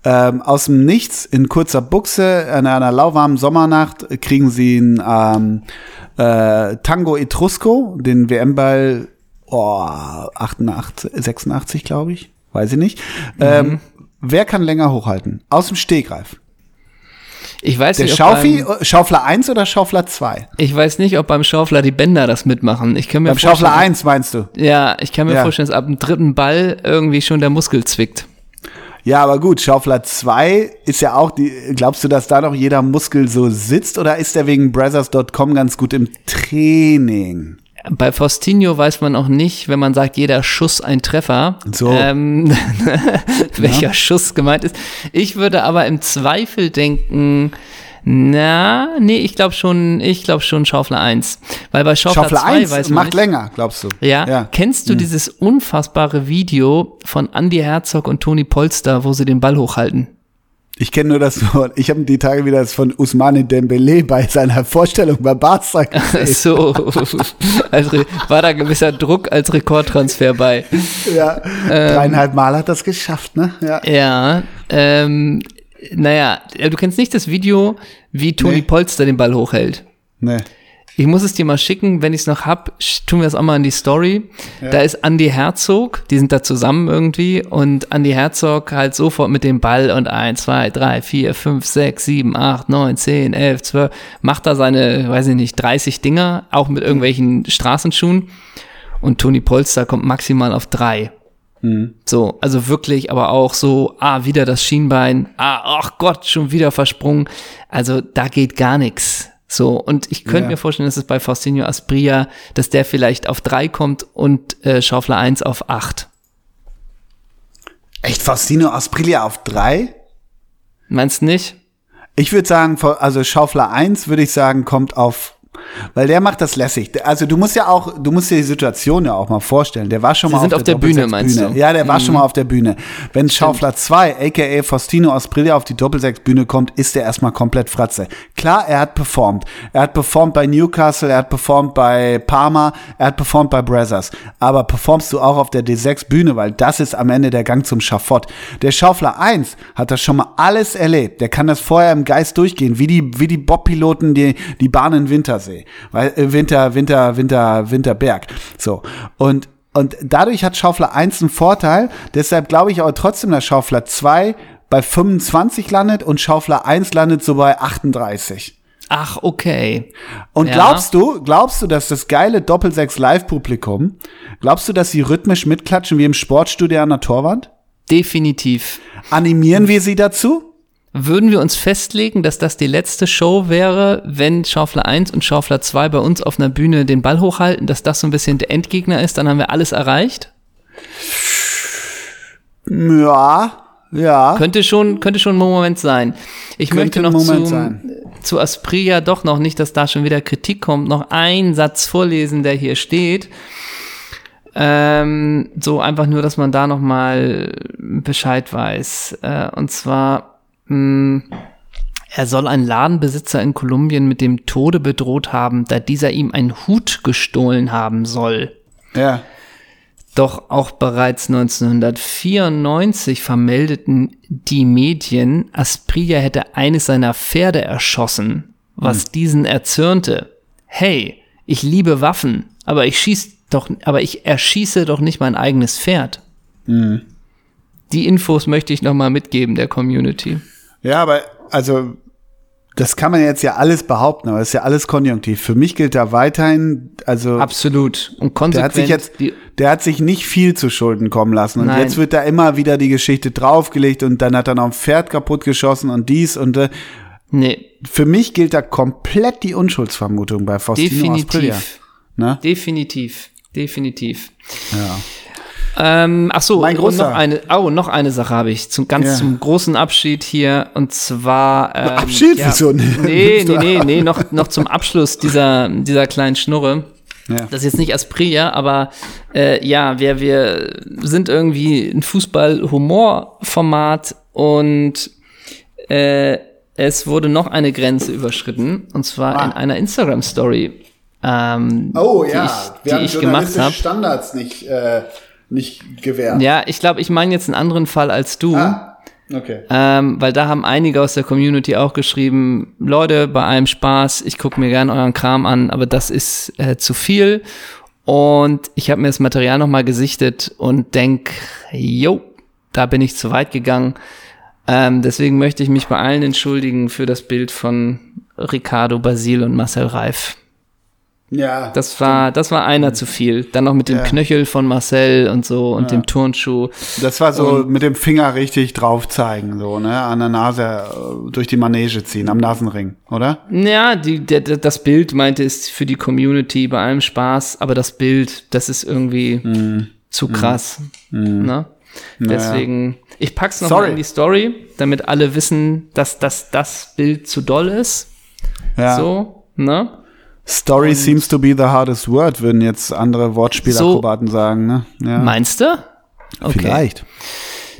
ähm, aus dem Nichts in kurzer Buchse an einer lauwarmen Sommernacht kriegen sie einen ähm, äh, Tango Etrusco, den WM-Ball oh, 88, 86, glaube ich, weiß ich nicht. Ähm, wer kann länger hochhalten? Aus dem Stegreif. Ich weiß Der nicht, ob Schaufi, beim, Schaufler 1 oder Schaufler 2? ich weiß nicht, ob beim Schaufler die Bänder das mitmachen. Ich kann mir Beim Schaufler vorstellen- 1 meinst du? Ja, ich kann mir Ja. vorstellen, dass ab dem dritten Ball irgendwie schon der Muskel zwickt. Ja, aber gut, Schaufler 2 ist ja auch die, glaubst du, dass da noch jeder Muskel so sitzt oder ist der wegen Brothers.com ganz gut im Training? Bei Faustinho weiß man auch nicht, wenn man sagt, jeder Schuss ein Treffer, So. ähm, welcher Schuss gemeint ist. Ich würde aber im Zweifel denken, na, nee, ich glaube schon, ich glaube schon Schaufler 1. Weil bei Schaufler, Schaufler 2 1 weiß man macht nicht, länger, glaubst du? Ja. ja. Hm. Kennst du dieses unfassbare Video von Andy Herzog und Toni Polster, wo sie den Ball hochhalten? Ich kenne nur das Wort. Ich habe die Tage wieder das von Usmane Dembele bei seiner Vorstellung bei Barca gesehen. So, also war da gewisser Druck als Rekordtransfer bei. Ja, dreieinhalb Mal hat das geschafft, ne? Ja. Ja, ähm, naja, du kennst nicht das Video, wie Toni Nee. Polster den Ball hochhält. Nee. Ich muss es dir mal schicken, wenn ich es noch hab, tun wir das auch mal in die Story. Da ist Andy Herzog, die sind da zusammen irgendwie und Andy Herzog halt sofort mit dem Ball und 1, 2, 3, 4, 5, 6, 7, 8, 9, 10, 11, 12, macht da seine, weiß ich nicht, 30 Dinger, auch mit irgendwelchen Straßenschuhen und Toni Polster kommt maximal auf drei. So, also wirklich, aber auch so, ah, wieder das Schienbein, ah, ach Gott, schon wieder versprungen. Also da geht gar nichts. So, und ich könnte Ja. mir vorstellen, dass es bei Faustino Aspria, dass der vielleicht auf drei kommt und äh, Schaufler 1 auf acht. Echt, Faustino Asprilia auf drei? Meinst du nicht? Ich würde sagen, also Schaufler 1 würde ich sagen, kommt auf, weil der macht das lässig. Also du musst ja auch, du musst dir die Situation ja auch mal vorstellen. Der war schon Sie mal sind auf, auf der Bühne, meinst Doppelsechs-Bühne. du? Mhm. Ja, der war schon mal auf der Bühne. Wenn Schaufler 2, aka Faustino Asprilia auf die Doppelsechs-Bühne kommt, ist der erstmal komplett Fratze. Klar, er hat performt. Er hat performt bei Newcastle, er hat performt bei Parma, er hat performt bei Brazzers. Aber performst du auch auf der D6-Bühne, weil das ist am Ende der Gang zum Schafott. Der Schaufler 1 hat das schon mal alles erlebt. Der kann das vorher im Geist durchgehen, wie die, wie die Bob-Piloten die, die Bahn in Wintersee. Weil, äh, Winter, Winter, Winter, Winterberg. So. Und, und dadurch hat Schaufler 1 einen Vorteil. Deshalb glaube ich aber trotzdem, dass Schaufler 2 bei 25 landet und Schaufler 1 landet so bei 38. Ach, okay. Und Ja. glaubst du, glaubst du, dass das geile Doppelsechs Live-Publikum, glaubst du, dass sie rhythmisch mitklatschen wie im Sportstudio an der Torwand? Definitiv. Animieren wir sie dazu? Würden wir uns festlegen, dass das die letzte Show wäre, wenn Schaufler 1 und Schaufler 2 bei uns auf einer Bühne den Ball hochhalten, dass das so ein bisschen der Endgegner ist, dann haben wir alles erreicht? Ja, ja. Könnte schon, könnte schon ein Moment sein. Ich Könnte möchte noch zu, sein. zu Aspria doch noch nicht, dass da schon wieder Kritik kommt, noch einen Satz vorlesen, der hier steht. Ähm, so einfach nur, dass man da noch mal Bescheid weiß. Äh, und zwar, mh, er soll einen Ladenbesitzer in Kolumbien mit dem Tode bedroht haben, da dieser ihm einen Hut gestohlen haben soll. Ja. Doch auch bereits 1994 vermeldeten die Medien, Aspria hätte eines seiner Pferde erschossen, was diesen erzürnte. Hey, ich liebe Waffen, aber ich schieß doch, aber ich erschieße doch nicht mein eigenes Pferd. Die Infos möchte ich noch mal mitgeben der Community. Ja, aber also das kann man jetzt ja alles behaupten, aber das ist ja alles konjunktiv. Für mich gilt da weiterhin, also Absolut und konsequent. der hat sich jetzt, der hat sich nicht viel zu Schulden kommen lassen und Nein. jetzt wird da immer wieder die Geschichte draufgelegt und dann hat er noch ein Pferd kaputt geschossen und dies und äh, nee, für mich gilt da komplett die Unschuldsvermutung bei Faustino definitiv. Ne? Definitiv, definitiv. Ja. Ähm, ach so, Mein und Großer. noch eine, oh, noch eine Sache habe ich zum ganz Ja. zum großen Abschied hier und zwar ähm, Abschied? ja, Wieso? Nee, nee, nee, nee, noch noch zum Abschluss dieser dieser kleinen Schnurre. Ja. Das ist jetzt nicht Aspria, aber äh, ja, wir wir sind irgendwie ein Fußball-Humor-Format und äh, es wurde noch eine Grenze überschritten und zwar Ah. in einer Instagram-Story. Ähm, Oh die ja, ich, die ich gemacht habe. Standards nicht, äh, nicht gewährt. Ja, ich glaube, ich meine jetzt einen anderen Fall als du. Ah, okay. Ähm, weil da haben einige aus der Community auch geschrieben, Leute, bei allem Spaß, ich gucke mir gern euren Kram an, aber das ist äh, zu viel. Und ich habe mir das Material nochmal gesichtet und denk, jo, da bin ich zu weit gegangen. Ähm, deswegen möchte ich mich bei allen entschuldigen für das Bild von Ricardo Basil und Marcel Reif. Ja. Das war, das war einer zu viel. Dann noch mit dem Ja. Knöchel von Marcel und so und dem Turnschuh. Das war so mit dem Finger richtig drauf zeigen, so, ne? An der Nase äh, durch die Manege ziehen, am Nasenring, oder? Ja, die, der, das Bild meinte ist für die Community bei allem Spaß, aber das Bild, das ist irgendwie Mhm. zu krass. Ne? Deswegen, ich pack's noch mal Sorry. in die Story, damit alle wissen, dass das, das Bild zu doll ist. Ja. So, ne? Story seems to be the hardest word, würden jetzt andere Wortspielakrobaten sagen, ne? Ja. Meinst du? Okay. Vielleicht.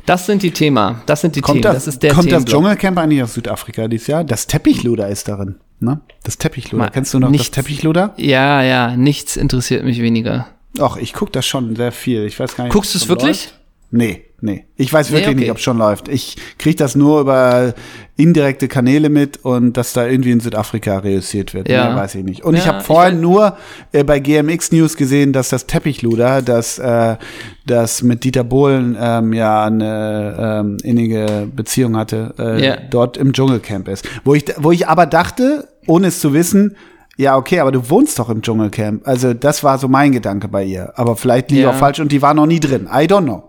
Das sind die Themen. Das sind die Kommt Themen. das, Das ist der kommt das. Dschungelcamp eigentlich aus Südafrika dieses Jahr? Das Teppichluder ist darin. Ne? Das Teppichluder. Ma- Kennst du noch nichts. das Teppichluder? Ja, ja, nichts interessiert mich weniger. Ach, ich gucke das schon sehr viel. Ich weiß gar nicht. Guckst du es wirklich? läuft. Nee, nee. Ich weiß wirklich okay. nicht, ob es schon läuft. Ich kriege das nur über indirekte Kanäle mit und dass da irgendwie in Südafrika reüssiert wird. Ja. Mehr weiß ich nicht. Und ich Ja, habe ich vorhin weiß- nur äh, bei GMX News gesehen, dass das Teppichluder, das, äh, das mit Dieter Bohlen ähm, ja eine ähm, innige Beziehung hatte, äh, Ja. dort im Dschungelcamp ist. Wo ich, wo ich aber dachte, ohne es zu wissen, ja, okay, aber du wohnst doch im Dschungelcamp. Also das war so mein Gedanke bei ihr. Aber vielleicht liege ich Ja. auch falsch und die war noch nie drin. I don't know.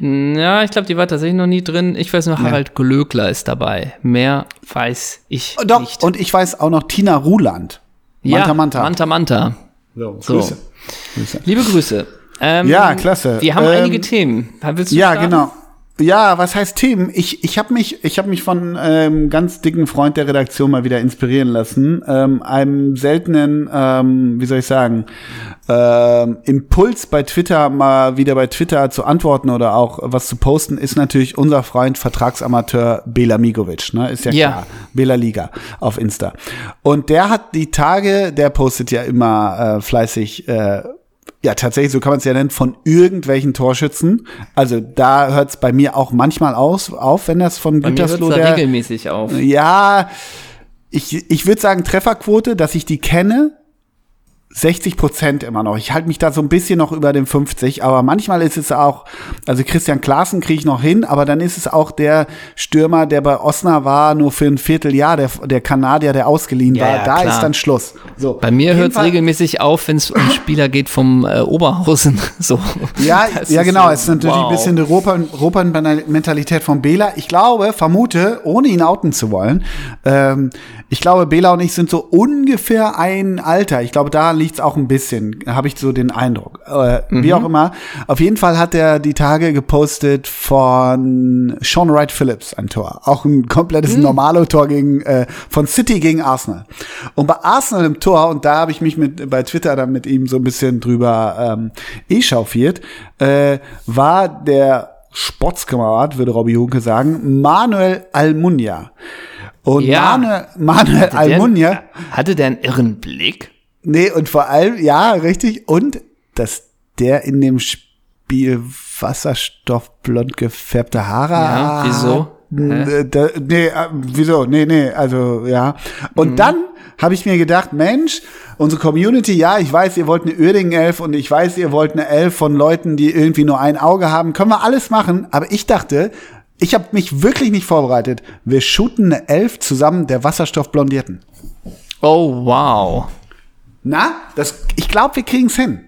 Ja, ich glaube, die war tatsächlich noch nie drin. Ich weiß nur, Harald Glöckler ist dabei. Mehr weiß ich Oh, Doch, nicht. und ich weiß auch noch Tina Ruland. Manta ja, Manta. Manta Manta. So, So. Grüße. Grüße. Liebe Grüße. Ähm, Ja, klasse. Wir haben Ähm, einige Themen. Willst du Ja, starten? genau. Ja, was heißt Themen? Ich, ich habe mich, ich hab mich von einem ganz dicken Freund der Redaktion mal wieder inspirieren lassen. Ähm, einem seltenen, ähm, wie soll ich sagen, ähm, Impuls bei Twitter mal wieder bei Twitter zu antworten oder auch was zu posten, ist natürlich unser Freund Vertragsamateur Bela Migovic. Ne? Ist ja, Ja. klar. Bela Liga auf Insta. Und der hat die Tage, der postet ja immer äh, fleißig äh, ja, tatsächlich, so kann man es ja nennen, von irgendwelchen Torschützen. Also da hört es bei mir auch manchmal aus, auf, wenn das von Bei mir hört Gütersloh da der. regelmäßig auf. Ja, ich, ich würde sagen, Trefferquote, dass ich die kenne, 60 Prozent immer noch. Ich halte mich da so ein bisschen noch über den 50, aber manchmal ist es auch, also Christian Klaassen kriege ich noch hin, aber dann ist es auch der Stürmer, der bei Osnabrück war, nur für ein Vierteljahr, der, der Kanadier, der ausgeliehen Ja, war. ja, da klar. ist dann Schluss. So. Bei mir hört es regelmäßig auf, wenn es um Spieler geht vom äh, Oberhausen. So. Ja, Das ja genau. so, Es ist natürlich wow. ein bisschen die Ropern-Mentalität von Bela. Ich glaube, vermute, ohne ihn outen zu wollen, ähm, ich glaube, Bela und ich sind so ungefähr ein Alter. Ich glaube, da liegt es auch ein bisschen, habe ich so den Eindruck. Äh, Mhm. Wie auch immer. Auf jeden Fall hat er die Tage gepostet von Sean Wright Phillips ein Tor. Auch ein komplettes Mhm. Normalo-Tor gegen äh, von City gegen Arsenal. Und bei Arsenal im Tor, und da habe ich mich mit bei Twitter dann mit ihm so ein bisschen drüber ähm, echauffiert, äh, war der Sportskamerad, würde Robbie Hunke sagen, Manuel Almunia. Und Ja. Manuel, Manuel Hatte der- Almunia, Hatte der einen irren Blick? Nee, und vor allem, ja, richtig, und dass der in dem Spiel wasserstoffblond gefärbte Haare Ja, wieso? N- Da, nee, äh, wieso? Nee, nee, also ja. Und Mhm. dann habe ich mir gedacht, Mensch, unsere Community, ja, ich weiß, ihr wollt eine Uerdingen-Elf und ich weiß, ihr wollt eine Elf von Leuten, die irgendwie nur ein Auge haben. Können wir alles machen, aber ich dachte, ich habe mich wirklich nicht vorbereitet. Wir shooten eine Elf zusammen der Wasserstoffblondierten. Oh, wow. Na, das, ich glaube, wir kriegen's hin.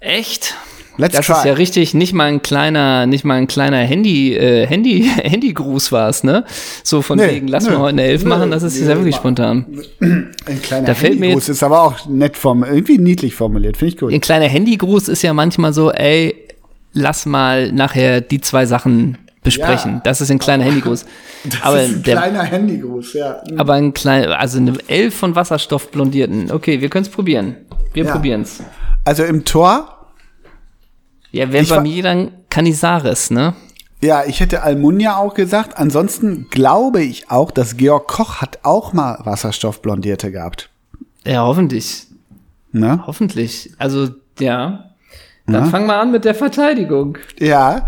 Echt? Let's das try. ist ja richtig, nicht mal ein kleiner, nicht mal ein kleiner Handy, äh, Handy, Handygruß war's, ne? So von Nee, wegen, lass nö, mal heute eine Elf nö, machen, das ist ja wirklich spontan. Ein kleiner Da fällt mir Handygruß ist aber auch nett form irgendwie niedlich formuliert, finde ich gut. Ein kleiner Handygruß ist ja manchmal so, ey, lass mal nachher die zwei Sachen besprechen. Ja. Das ist ein kleiner Handygruß. Das aber, ist ein der, kleiner Handygruß, ja. aber ein kleiner, also eine Elf von Wasserstoffblondierten. Okay, wir können es probieren. Wir Ja. probieren's. Also im Tor Ja, Ich bei mir dann Canizares, ne? Ja, ich hätte Almunia auch gesagt. Ansonsten glaube ich auch, dass Georg Koch hat auch mal Wasserstoffblondierte gehabt. Ja, hoffentlich. Ne? Hoffentlich. Also, ja. Dann fang mal an mit der Verteidigung. Ja,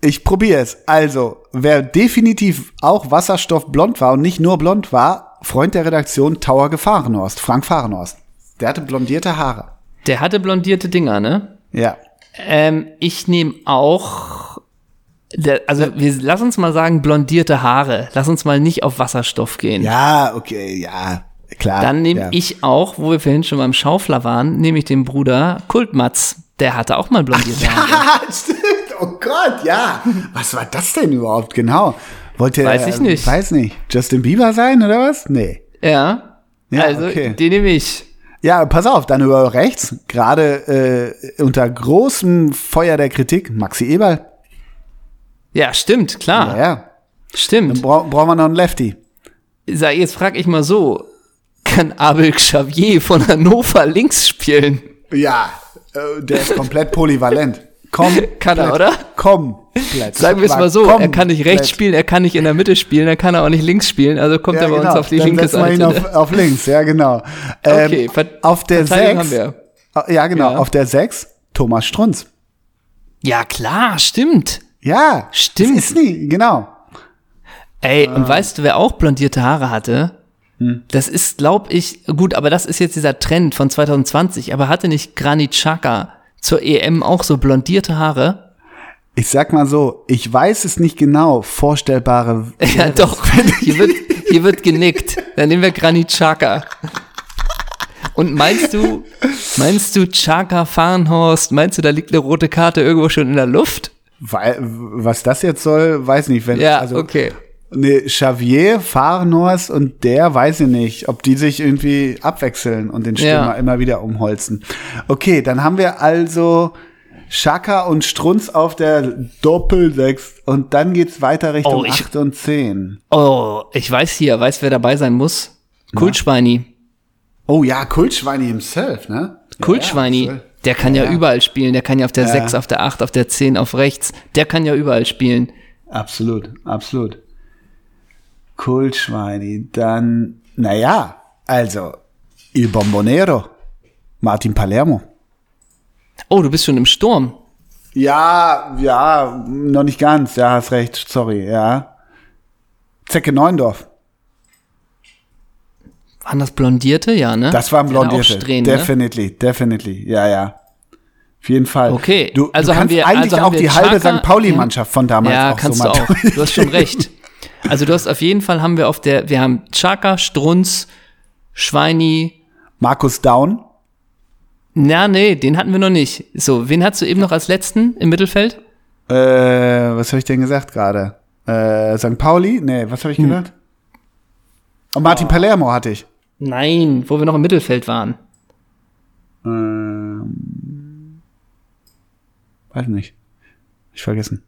ich probiere es. Also, wer definitiv auch wasserstoffblond war und nicht nur blond war, Freund der Redaktion Tower Gefahrenhorst, Frank Fahrenhorst. Der hatte blondierte Haare. Der hatte blondierte Dinger, ne? Ja. Ähm, ich nehme auch. Der, also, wir, lass uns mal sagen, blondierte Haare. Lass uns mal nicht auf Wasserstoff gehen. Ja, okay, ja, klar. Dann nehme ja. ich auch, wo wir vorhin schon beim Schaufler waren, nehme ich den Bruder Kultmatz. Der hatte auch mal blondierte Haare. Ah, stimmt. Oh Gott, ja. Was war das denn überhaupt genau? Wollte Weiß ich nicht. Weiß nicht. Justin Bieber sein oder was? Nee. Ja. Ja, also, okay. den nehme ich. Ja, pass auf, dann über rechts, gerade äh, unter großem Feuer der Kritik, Maxi Eberl. Ja, stimmt, klar. Ja, ja. Stimmt. Bra brauchen wir noch einen Lefty. Sag, Jetzt frage ich mal so. Kann Abel Xavier von Hannover links spielen? Ja, äh, der ist komplett polyvalent. Komm. Kann er, oder? Komm. Sagen wir es mal so, er kann nicht rechts spielen, er kann nicht in der Mitte spielen, er kann auch nicht links spielen, also kommt Ja, er bei genau. uns auf die Dann linke wir ihn Seite. auf, auf links, ja, genau. Ähm, Okay, Ver- auf der Verteidigung 6. haben wir. Ja, genau. Ja. Auf der 6 Thomas Strunz. Ja, klar, stimmt. Ja. Stimmt. Ist nie, genau. Ey, Ah. und weißt du, wer auch blondierte Haare hatte? Hm. Das ist, glaub ich, gut, aber das ist jetzt dieser Trend von 2020, aber hatte nicht Granit Xhaka zur EM auch so blondierte Haare? Ich sag mal so, ich weiß es nicht genau, vorstellbare. Ja, doch. Hier wird, hier wird genickt. Dann nehmen wir Granit Xhaka. Und meinst du, meinst du Xhaka Farnhorst, meinst du, da liegt eine rote Karte irgendwo schon in der Luft? Weil, was das jetzt soll, weiß nicht. Wenn, Ja, also, okay. Ne, Xavier, Fahrenhorst und der weiß ich nicht, ob die sich irgendwie abwechseln und den Stürmer Ja. immer wieder umholzen. Okay, dann haben wir also Schaka und Strunz auf der Doppel-6 und dann geht's weiter Richtung Oh, ich- 8 und 10. Oh, ich weiß hier, weiß, wer dabei sein muss. Kultschweini. Oh ja, Kultschweini himself, ne? Kultschweini, Ja, ja, der kann ja, Ja. überall spielen. Der kann ja auf der 6, auf der 8, auf der 10, auf rechts. Der kann ja überall spielen. Absolut, absolut. Kultschweini, dann, naja, also, Il Bombonero, Martin Palermo. Oh, du bist schon im Sturm. Ja, ja, noch nicht ganz. Ja, hast recht. Sorry, ja. Zecke Neundorf. Waren das Blondierte? Ja, ne? Das waren Blondierte. Strähnen, ne? definitely, definitely. Ja, ja. Auf jeden Fall. Okay, Du, also du haben kannst wir- eigentlich also auch die halbe Xhaka- St. Pauli-Mannschaft von damals Ja, auch kannst so du auch. Du hast schon recht. Also du hast auf jeden Fall haben wir auf der, wir haben Chaka, Strunz, Schweini. Markus Daun. Na, nee, den hatten wir noch nicht. So, wen hast du eben noch als letzten im Mittelfeld? Äh, was habe ich denn gesagt gerade? Äh, St. Pauli? Nee, was habe ich Hm. gesagt? Und Martin Oh. Palermo hatte ich. Nein, wo wir noch im Mittelfeld waren. Ähm, weiß nicht. Ich vergessen.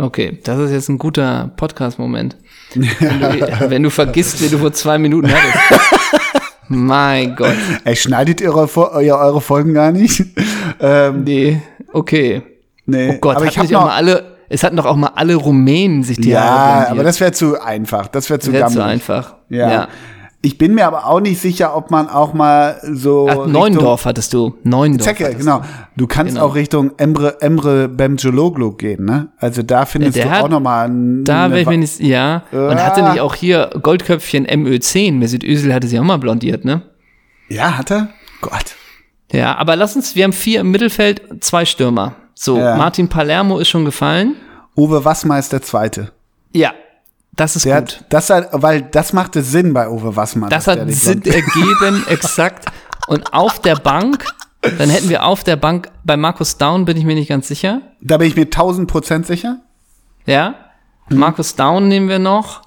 Okay, das ist jetzt ein guter Podcast-Moment. Wenn, du- wenn du vergisst, wie du vor zwei Minuten hattest. mein Gott. Ey, schneidet ihr eure, ihr eure Folgen gar nicht? ähm, Nee, okay. nee. Oh Gott, aber ich habe noch, mal alle, es hatten doch auch mal alle Rumänen sich die Ja, aber das wäre zu einfach. Das wäre zu wäre zu einfach. Ja. ja. Ich bin mir aber auch nicht sicher, ob man auch mal so. Ach, Neuendorf hattest du. Neuendorf. Zecke, genau. Du kannst Genau. auch Richtung Emre, Emre Bemjologlu gehen, ne? Also da findest der du hat- auch nochmal Du. Da wäre ich mir nicht, ja. Und Ja. hatte nicht auch hier Goldköpfchen MÖ10. Mesut Özil hatte sie auch mal blondiert, ne? Ja, hat er? Gott. Ja, aber lass uns, wir haben vier im Mittelfeld, zwei Stürmer. So, Ja. Martin Palermo ist schon gefallen. Uwe Wassmer ist der Zweite. Ja, das ist Der gut. hat, das hat, weil das machte Sinn bei Uwe Wassmer. Das hat Sinn ergeben, exakt. Und auf der Bank, dann hätten wir auf der Bank, bei Markus Down bin ich mir nicht ganz sicher. Da bin ich mir tausend Prozent sicher. Ja. Markus Down nehmen wir noch.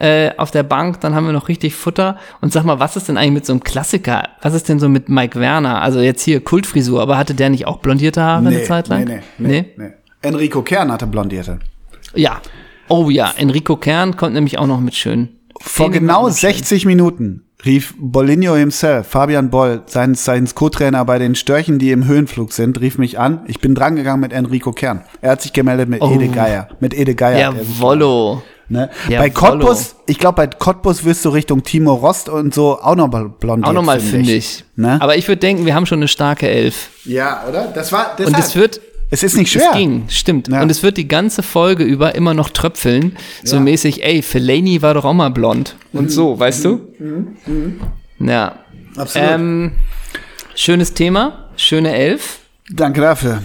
Äh, auf der Bank, dann haben wir noch richtig Futter. Und sag mal, was ist denn eigentlich mit so einem Klassiker? Was ist denn so mit Mike Werner? Also jetzt hier Kultfrisur, aber hatte der nicht auch blondierte Haare eine Zeit lang? Nee, nee, nee, nee. Enrico Kern hatte blondierte. Ja. Oh ja, Enrico Kern kommt nämlich auch noch mit schön. Vor Den genau auch noch schön. 60 Minuten rief Bolinho himself, Fabian Boll, sein, sein Co-Trainer bei den Störchen, die im Höhenflug sind, rief mich an. Ich bin drangegangen mit Enrico Kern. Er hat sich gemeldet mit Ede Geier. Mit Ede Geier. er Jawollo. Ne? Ja, bei Cottbus, ich glaube, bei Cottbus wirst du Richtung Timo Rost und so auch noch mal blondiert. Auch nochmal, find finde ich. Ne? Aber ich würde denken, wir haben schon eine starke Elf. ja, oder? Das war, Und es wird, es ist nicht es schwer. ging, stimmt. Ja. Und es wird die ganze Folge über immer noch tröpfeln. So mäßig, ey, Fellaini war doch auch mal blond. Und so, weißt du? Ja. Absolut. Ähm, schönes Thema, schöne Elf. Danke dafür.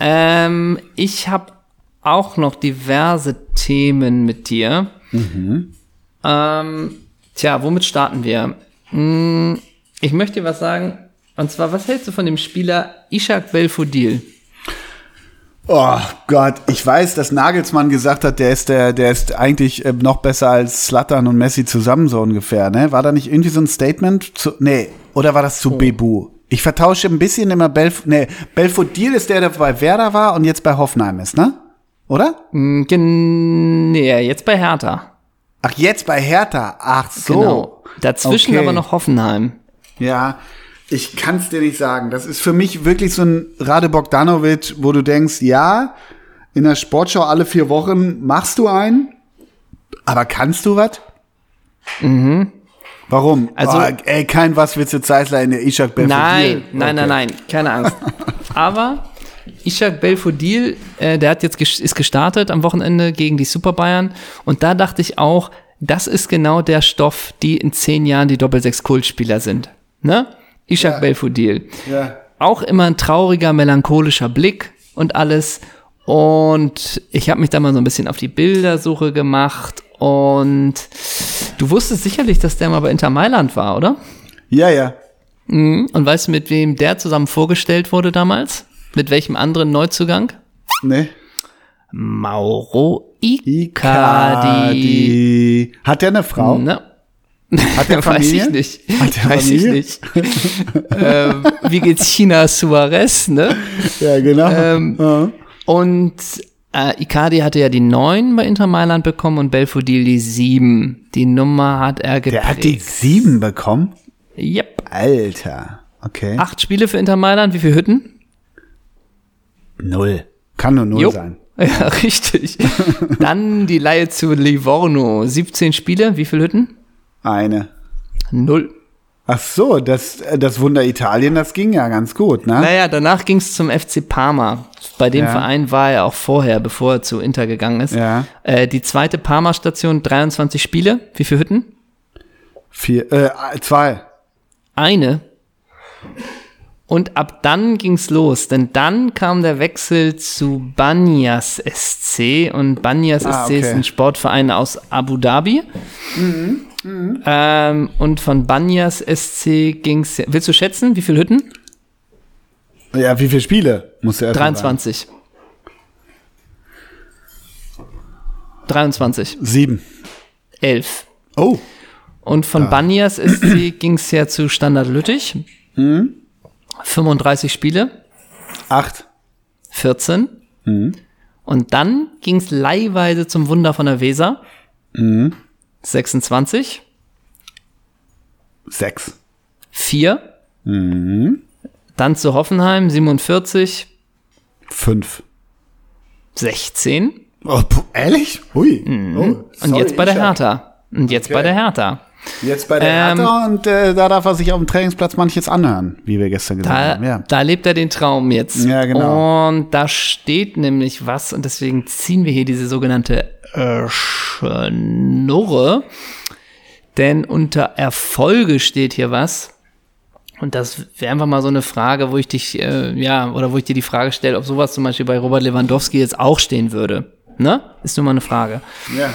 Ähm, ich habe auch noch diverse Themen mit dir. Ähm, tja, womit starten wir? Hm, ich möchte dir was sagen. Und zwar, was hältst du von dem Spieler Ishak Belfodil? Oh Gott, ich weiß, dass Nagelsmann gesagt hat, der ist der, der ist eigentlich äh, noch besser als Slattern und Messi zusammen so ungefähr, ne? War da nicht irgendwie so ein Statement zu, nee, oder war das zu Bebu? Ich vertausche ein bisschen immer Belf, nee, Belfodil ist der, der bei Werder war und jetzt bei Hoffenheim ist, ne? Oder? Hm, gen- Nee, jetzt bei Hertha. Ach, jetzt bei Hertha. Ach so. Genau. Dazwischen Okay. aber noch Hoffenheim. Ja. Ich kann es dir nicht sagen. Das ist für mich wirklich so ein Rade Bogdanovic, wo du denkst, ja, in der Sportschau alle vier Wochen machst du einen, aber kannst du was? Mhm. Warum? Also- oh, ey, kein was Witze Zeisler in der Ishak Belfodil. Nein, nein, Okay. nein, nein, keine Angst. Aber Ishak Belfodil, äh, der hat jetzt ges ist gestartet am Wochenende gegen die Super Bayern und da dachte ich auch, das ist genau der Stoff, die in zehn Jahren die Doppelsechs-Kultspieler sind. Ne? Ishak Ja. Belfodil. Ja. Auch immer ein trauriger, melancholischer Blick und alles. Und ich habe mich da mal so ein bisschen auf die Bildersuche gemacht und du wusstest sicherlich, dass der mal bei Inter Mailand war, oder? Ja, ja. Mhm. Und weißt du, mit wem der zusammen vorgestellt wurde damals? Mit welchem anderen Neuzugang? Ne? Mauro Icardi. Icardi. Hat der eine Frau? Ne? Hat der Weiß ich Familie? nicht. Hat der Weiß ich Familie? nicht. ähm, wie geht's China Suarez, ne? Ja, genau. Ähm, ja. Und äh, Icardi hatte ja die 9 bei Inter Mailand bekommen und Belfodil die 7. Die Nummer hat er geprägt. Der hat die sieben bekommen? Yep. Alter. Okay. Acht Spiele für Inter Mailand. Wie viele Hütten? Null. Kann nur null Jo. sein. Ja, richtig. Dann die Leihe zu Livorno. 17 Spiele. Wie viele Hütten? Eine. Null. Ach so, das, das Wunder Italien, das ging ja ganz gut, ne? Naja, danach ging es zum FC Parma. Bei dem Ja. Verein war er auch vorher, bevor er zu Inter gegangen ist. Ja. Äh, die zweite Parma-Station, 23 Spiele. Wie viele Hütten? Vier, äh, zwei. Eine. Und ab dann ging's los, denn dann kam der Wechsel zu Banyas SC und Banyas Ah, SC ist okay. ein Sportverein aus Abu Dhabi. Ähm, und von Banyas SC ging's. Willst du schätzen, wie viele Hütten? Ja, wie viele Spiele? Musst du erst mal 23. 23. sagen. Sieben. 11. Oh. Und von Banyas SC ging's ja zu Standard Lüttich. 35 Spiele. Acht. 14. Und dann ging es leihweise zum Wunder von der Weser. 26. Sechs. 4. Dann zu Hoffenheim 47. Fünf. 16. Oh, ehrlich? Hui. Oh, Mhm. Und sorry, jetzt bei der Hertha. Und jetzt Okay. bei der Hertha. Jetzt bei der Ähm, Hertha und äh, da darf er sich auf dem Trainingsplatz manches anhören, wie wir gestern gesagt Da, haben. Ja. da lebt er den Traum jetzt. Ja, genau. Und da steht nämlich was, und deswegen ziehen wir hier diese sogenannte äh, Schnurre. Denn unter Erfolge steht hier was. Und das wäre einfach mal so eine Frage, wo ich dich, äh, ja, oder wo ich dir die Frage stelle, ob sowas zum Beispiel bei Robert Lewandowski jetzt auch stehen würde. Ne? Ist nur mal eine Frage. ja.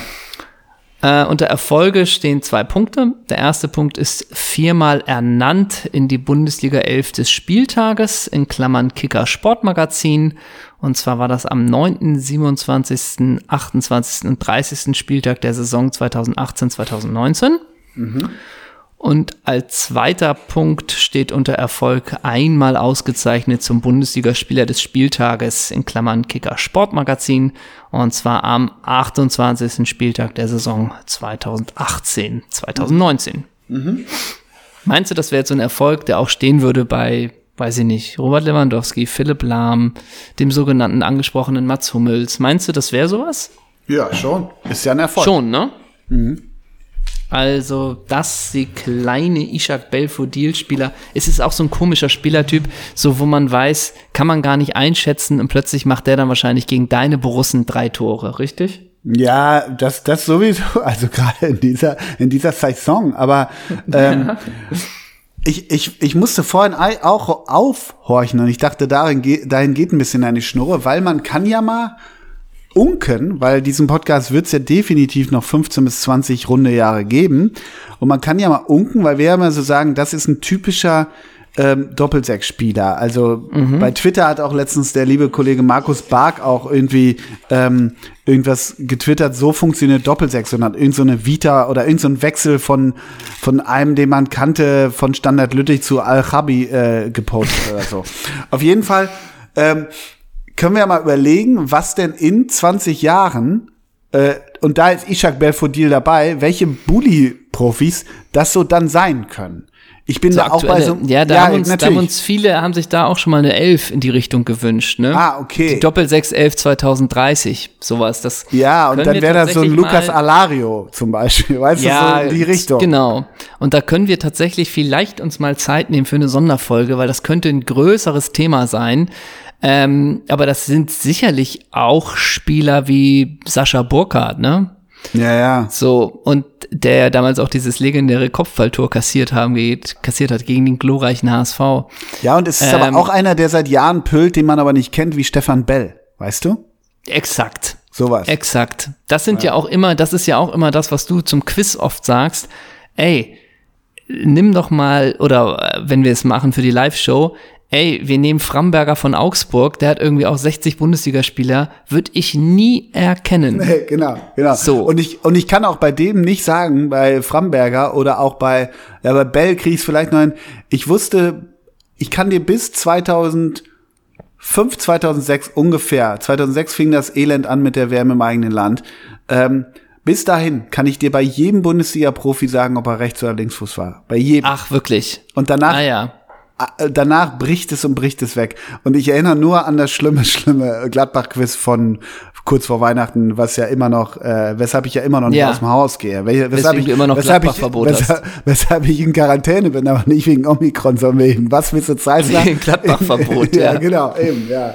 Äh, unter Erfolge stehen zwei Punkte. Der erste Punkt ist viermal ernannt in die Bundesliga 11 des Spieltages, in Klammern Kicker Sportmagazin. Und zwar war das am 9., 27., 28. und 30. Spieltag der Saison 2018-2019. Und als zweiter Punkt steht unter Erfolg einmal ausgezeichnet zum Bundesligaspieler des Spieltages in Klammern Kicker Sportmagazin und zwar am 28. Spieltag der Saison 2018, 2019. Meinst du, das wäre jetzt so ein Erfolg, der auch stehen würde bei, weiß ich nicht, Robert Lewandowski, Philipp Lahm, dem sogenannten angesprochenen Mats Hummels? Meinst du, das wäre sowas? ja, schon. Ist ja ein Erfolg. Schon, ne? Also, das die kleine Ishak Belfodil-Spieler. Es ist auch so ein komischer Spielertyp, so wo man weiß, kann man gar nicht einschätzen und plötzlich macht der dann wahrscheinlich gegen deine Borussen drei Tore, richtig? Ja, das, das sowieso, also gerade in dieser, in dieser Saison, aber ähm, ich, ich, ich musste vorhin auch aufhorchen und ich dachte, darin, dahin geht ein bisschen eine Schnurre, weil man kann ja mal unken, weil diesen Podcast wird es ja definitiv noch 15 bis 20 runde Jahre geben. Und man kann ja mal unken, weil wir ja mal so sagen, das ist ein typischer ähm, Doppelsechs-Spieler. Also bei Twitter hat auch letztens der liebe Kollege Markus Bark auch irgendwie ähm, irgendwas getwittert, so funktioniert Doppelsechs und hat irgend so eine Vita oder irgend so ein Wechsel von, von einem, den man kannte, von Standard Lüttich zu Al-Chabi äh, gepostet oder so. Auf jeden Fall ähm, können wir ja mal überlegen, was denn in 20 Jahren, äh, und da ist Ishak Belfodil dabei, welche Bully-Profis das so dann sein können. Ich bin So da auch bei so ja, da, haben uns, da haben uns viele, haben sich da auch schon mal eine 11 in die Richtung gewünscht, ne? Ah, okay. Die Doppel 611 2030, sowas. Das ja, und dann wäre da so ein Lukas Alario zum Beispiel, weißt du, so in die Richtung. Genau. Und da können wir tatsächlich vielleicht uns mal Zeit nehmen für eine Sonderfolge, weil das könnte ein größeres Thema sein. Ähm, aber das sind sicherlich auch Spieler wie Sascha Burkhardt, ne? Ja, ja. So, und der ja damals auch dieses legendäre Kopfballtor kassiert haben, geht, kassiert hat gegen den glorreichen HSV. Ja, und es ist Ähm, aber auch einer, der seit Jahren pölt, den man aber nicht kennt, wie Stefan Bell, weißt du? Exakt. Sowas. Exakt. Das sind ja. auch immer, das ist ja auch immer das, was du zum Quiz oft sagst. Ey, nimm doch mal, oder äh, wenn wir es machen für die Live-Show, ey, wir nehmen Framberger von Augsburg, der hat irgendwie auch 60 Bundesligaspieler, würde ich nie erkennen. Nee, genau, genau. So. Und ich, und ich kann auch bei dem nicht sagen, bei Framberger oder auch bei, ja, bei Bell krieg ich's vielleicht noch hin. Ich wusste, ich kann dir bis 2005, 2006 ungefähr, 2006 fing das Elend an mit der Wärme im eigenen Land. Ähm, bis dahin kann ich dir bei jedem Bundesliga-Profi sagen, ob er Rechts- oder Linksfuß war. Bei jedem. Ach, wirklich. Und danach Ah ja. Äh, danach bricht es und bricht es weg. Und ich erinnere nur an das schlimme, schlimme Gladbach-Quiz von kurz vor Weihnachten, was ja immer noch, äh, weshalb ich ja immer noch nicht Ja. aus dem Haus gehe. Wel- Weshalb ich, immer noch weshalb ich, weshalb, weshalb ich in Quarantäne bin, aber nicht wegen Omikron, sondern wegen, was willst du Zeissler? Wegen Gladbach-Verbot, ja, ja. genau, eben, ja.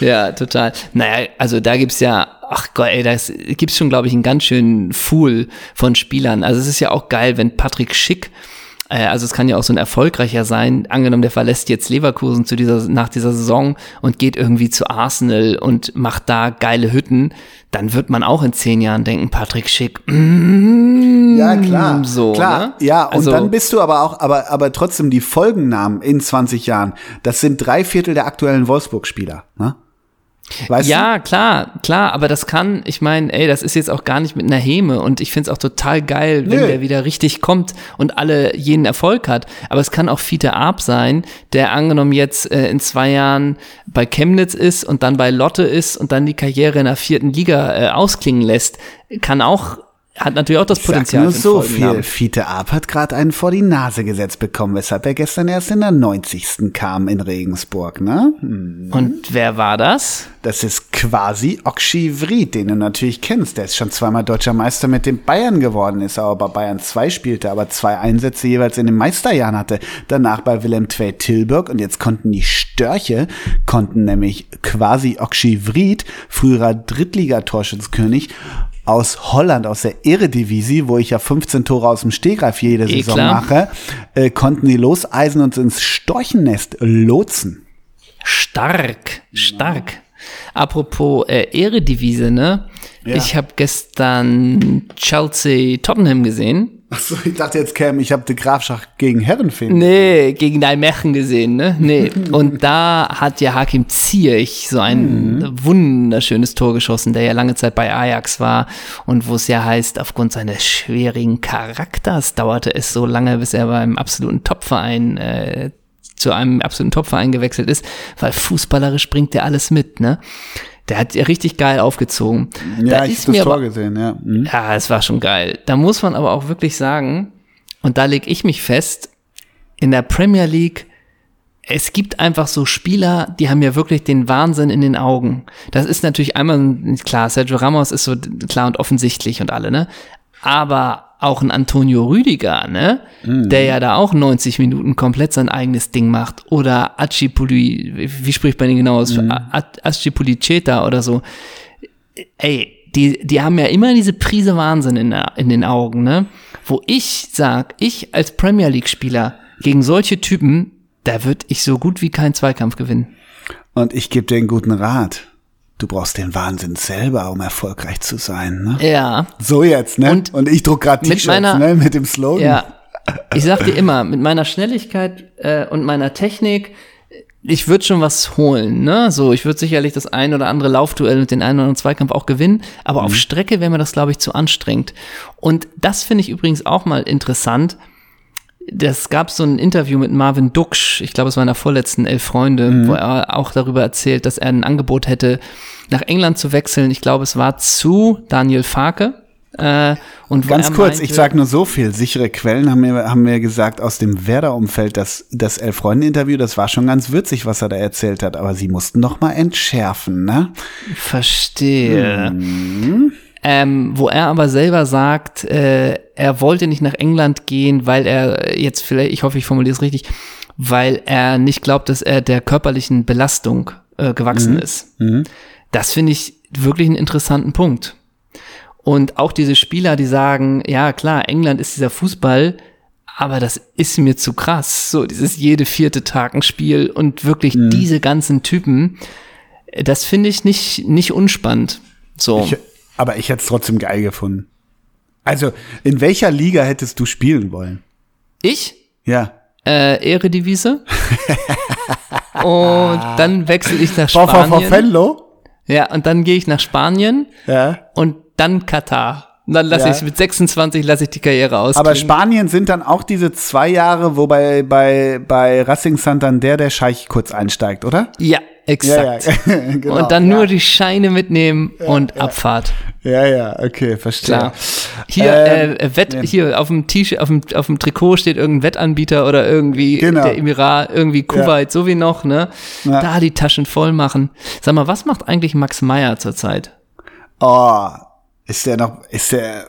Ja, total. Naja, also da gibt's ja, ach Gott, ey, da gibt's schon, glaube ich, einen ganz schönen Fool von Spielern. Also es ist ja auch geil, wenn Patrick Schick, also es kann ja auch so ein erfolgreicher sein, angenommen, der verlässt jetzt Leverkusen zu dieser, nach dieser Saison und geht irgendwie zu Arsenal und macht da geile Hütten, dann wird man auch in zehn Jahren denken, Patrick Schick, mm, Ja, klar. so, klar. ne? Ja, und Also- dann bist du aber auch, aber, aber trotzdem die Folgennamen in 20 Jahren, das sind drei Viertel der aktuellen Wolfsburg-Spieler, ne? Weißt du? Ja, klar, klar, aber das kann, ich meine, ey, das ist jetzt auch gar nicht mit einer Häme und ich find's auch total geil, wenn Nö. der wieder richtig kommt und alle jenen Erfolg hat. Aber es kann auch Fiete Arp sein, der angenommen jetzt äh, in zwei Jahren bei Chemnitz ist und dann bei Lotte ist und dann die Karriere in der vierten Liga äh, ausklingen lässt. Kann auch, hat natürlich auch das Sag Potenzial. nur für so viel. Fiete Arp hat gerade einen vor die Nase gesetzt bekommen, weshalb er gestern erst in der 90. kam in Regensburg, ne? Hm. Und wer war das? Das ist quasi Okschi Vried, den du natürlich kennst. Der ist schon zweimal deutscher Meister mit den Bayern geworden, ist aber bei Bayern 2 spielte, aber zwei Einsätze jeweils in den Meisterjahren hatte. Danach bei Willem II Tilburg und jetzt konnten die Störche, konnten nämlich quasi Okschi Vried, früherer Drittligatorschützkönig, aus Holland, aus der Eredivisie, wo ich ja 15 Tore aus dem Stegreif jede Eh, Saison mache, äh, konnten die loseisen und ins Storchennest lotsen. Stark, stark. Apropos äh, Eredivise, ne? Ja. Ich habe gestern Chelsea Tottenham gesehen. Achso, ich dachte jetzt Cam, ich habe die Grafschach gegen Herrenfeen. Nee, gegen Nijmegen gesehen, ne? Nee. Und da hat ja Hakim Ziyech so ein wunderschönes Tor geschossen, der ja lange Zeit bei Ajax war und wo es ja heißt, aufgrund seines schwierigen Charakters dauerte es so lange, bis er beim absoluten Topverein äh, zu einem absoluten Topverein gewechselt ist, weil fußballerisch bringt der alles mit, ne? Der hat ja richtig geil aufgezogen. Ja, da ich ist habe mir das Tor aber, gesehen, ja. Mhm. ja, es war schon geil. Da muss man aber auch wirklich sagen, und da leg ich mich fest, in der Premier League, es gibt einfach so Spieler, die haben ja wirklich den Wahnsinn in den Augen. Das ist natürlich einmal, klar, Sergio Ramos ist so klar und offensichtlich und alle, ne? Aber auch ein Antonio Rüdiger, ne? Der ja da auch 90 Minuten komplett sein eigenes Ding macht. Oder Acipuli, wie spricht man ihn genau aus? Acipuliceta oder so ey, die, die haben ja immer diese Prise Wahnsinn in, der, in den Augen, ne? Wo ich sag, ich als Premier League-Spieler gegen solche Typen, da würde ich so gut wie keinen Zweikampf gewinnen. Und ich gebe dir einen guten Rat. Du brauchst den Wahnsinn selber, um erfolgreich zu sein. Ne? Ja, So jetzt, ne? Und Und, ich druck gerade T-Shirts, ne? Mit dem Slogan. ja. Ich sag dir immer, mit meiner Schnelligkeit äh, und meiner Technik, ich würde schon was holen, ne? So, ich würde sicherlich das ein oder andere Laufduell und den einen oder anderen Zweikampf auch gewinnen, aber auf Strecke wäre mir das, glaube ich, zu anstrengend. Und das finde ich übrigens auch mal interessant. Das gab so ein Interview mit Marvin Duksch, ich glaube, es war in der vorletzten Elf Freunde, wo er auch darüber erzählt, dass er ein Angebot hätte, nach England zu wechseln. Ich glaube, es war zu Daniel Farke. Äh, und Ganz kurz, meinte- ich sag nur so viel. Sichere Quellen haben mir, haben mir gesagt, aus dem Werder-Umfeld, dass das Elf-Freunde-Interview, das war schon ganz würzig, was er da erzählt hat. Aber sie mussten noch mal entschärfen, ne? Verstehe. Mhm. Ähm, wo er aber selber sagt, äh, er wollte nicht nach England gehen, weil er jetzt vielleicht, ich hoffe, ich formuliere es richtig, weil er nicht glaubt, dass er der körperlichen Belastung äh, gewachsen ist. Das finde ich wirklich einen interessanten Punkt. Und auch diese Spieler, die sagen, ja klar, England ist dieser Fußball, aber das ist mir zu krass. So, dieses jede vierte Tag ein Spiel und wirklich diese ganzen Typen, das finde ich nicht, nicht unspannend. So. Ich, aber ich hätte es trotzdem geil gefunden. Also, in welcher Liga hättest du spielen wollen? Ich? Ja. Äh, Eredivise. und dann wechsle ich nach Spanien. Venlo? Ja, und dann gehe ich nach Spanien Ja. und dann Katar. Und dann lasse Ja. ich mit 26 lasse ich die Karriere aus. Aber Spanien sind dann auch diese zwei Jahre, wo bei, bei, bei Racing Santander der Scheich kurz einsteigt, oder? Ja, exakt. Ja, ja. genau. und dann nur die Scheine mitnehmen und Abfahrt. Ja, ja, okay, verstehe. Klar. Hier, Ähm, äh, Wett, hier auf dem T-Shirt, auf dem, auf dem Trikot steht irgendein Wettanbieter oder irgendwie Genau. der Emirat, irgendwie Kuwait, so wie noch, ne? Ja. Da die Taschen voll machen. Sag mal, was macht eigentlich Max Meyer zurzeit? Oh, ist der noch, ist der,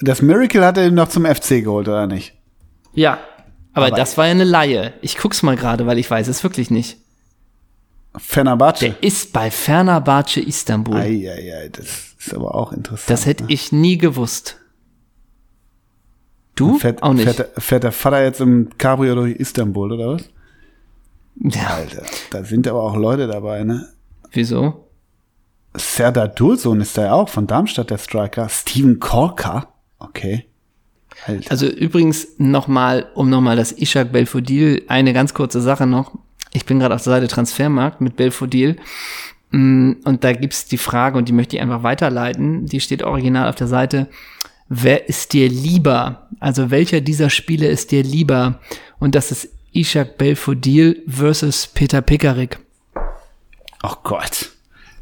das Miracle hat er ihn noch zum FC geholt, oder nicht? Ja. Aber, Aber- das war ja eine Laie. Ich guck's mal gerade, weil ich weiß es wirklich nicht. Fenerbahce? Der ist bei Fenerbahce Istanbul. Eieiei, das ist aber auch interessant. Das hätte ich nie gewusst. Du? fährt, auch nicht. Fährt, der- fährt der Vater jetzt im Cabrio durch Istanbul, oder was? ja, Alter, da sind aber auch Leute dabei, ne? wieso? Serdar Dursun ist da ja auch von Darmstadt, der Striker. Steven Korka. Okay. Alter. Also übrigens nochmal, um nochmal das Ishak Belfodil, eine ganz kurze Sache noch. Ich bin gerade auf der Seite Transfermarkt mit Belfodil. Mm, Und da gibt's die Frage, und die möchte ich einfach weiterleiten. Die steht original auf der Seite. Wer ist dir lieber? Also welcher dieser Spiele ist dir lieber? Und das ist Ishak Belfodil versus Peter Pickerick. oh Gott.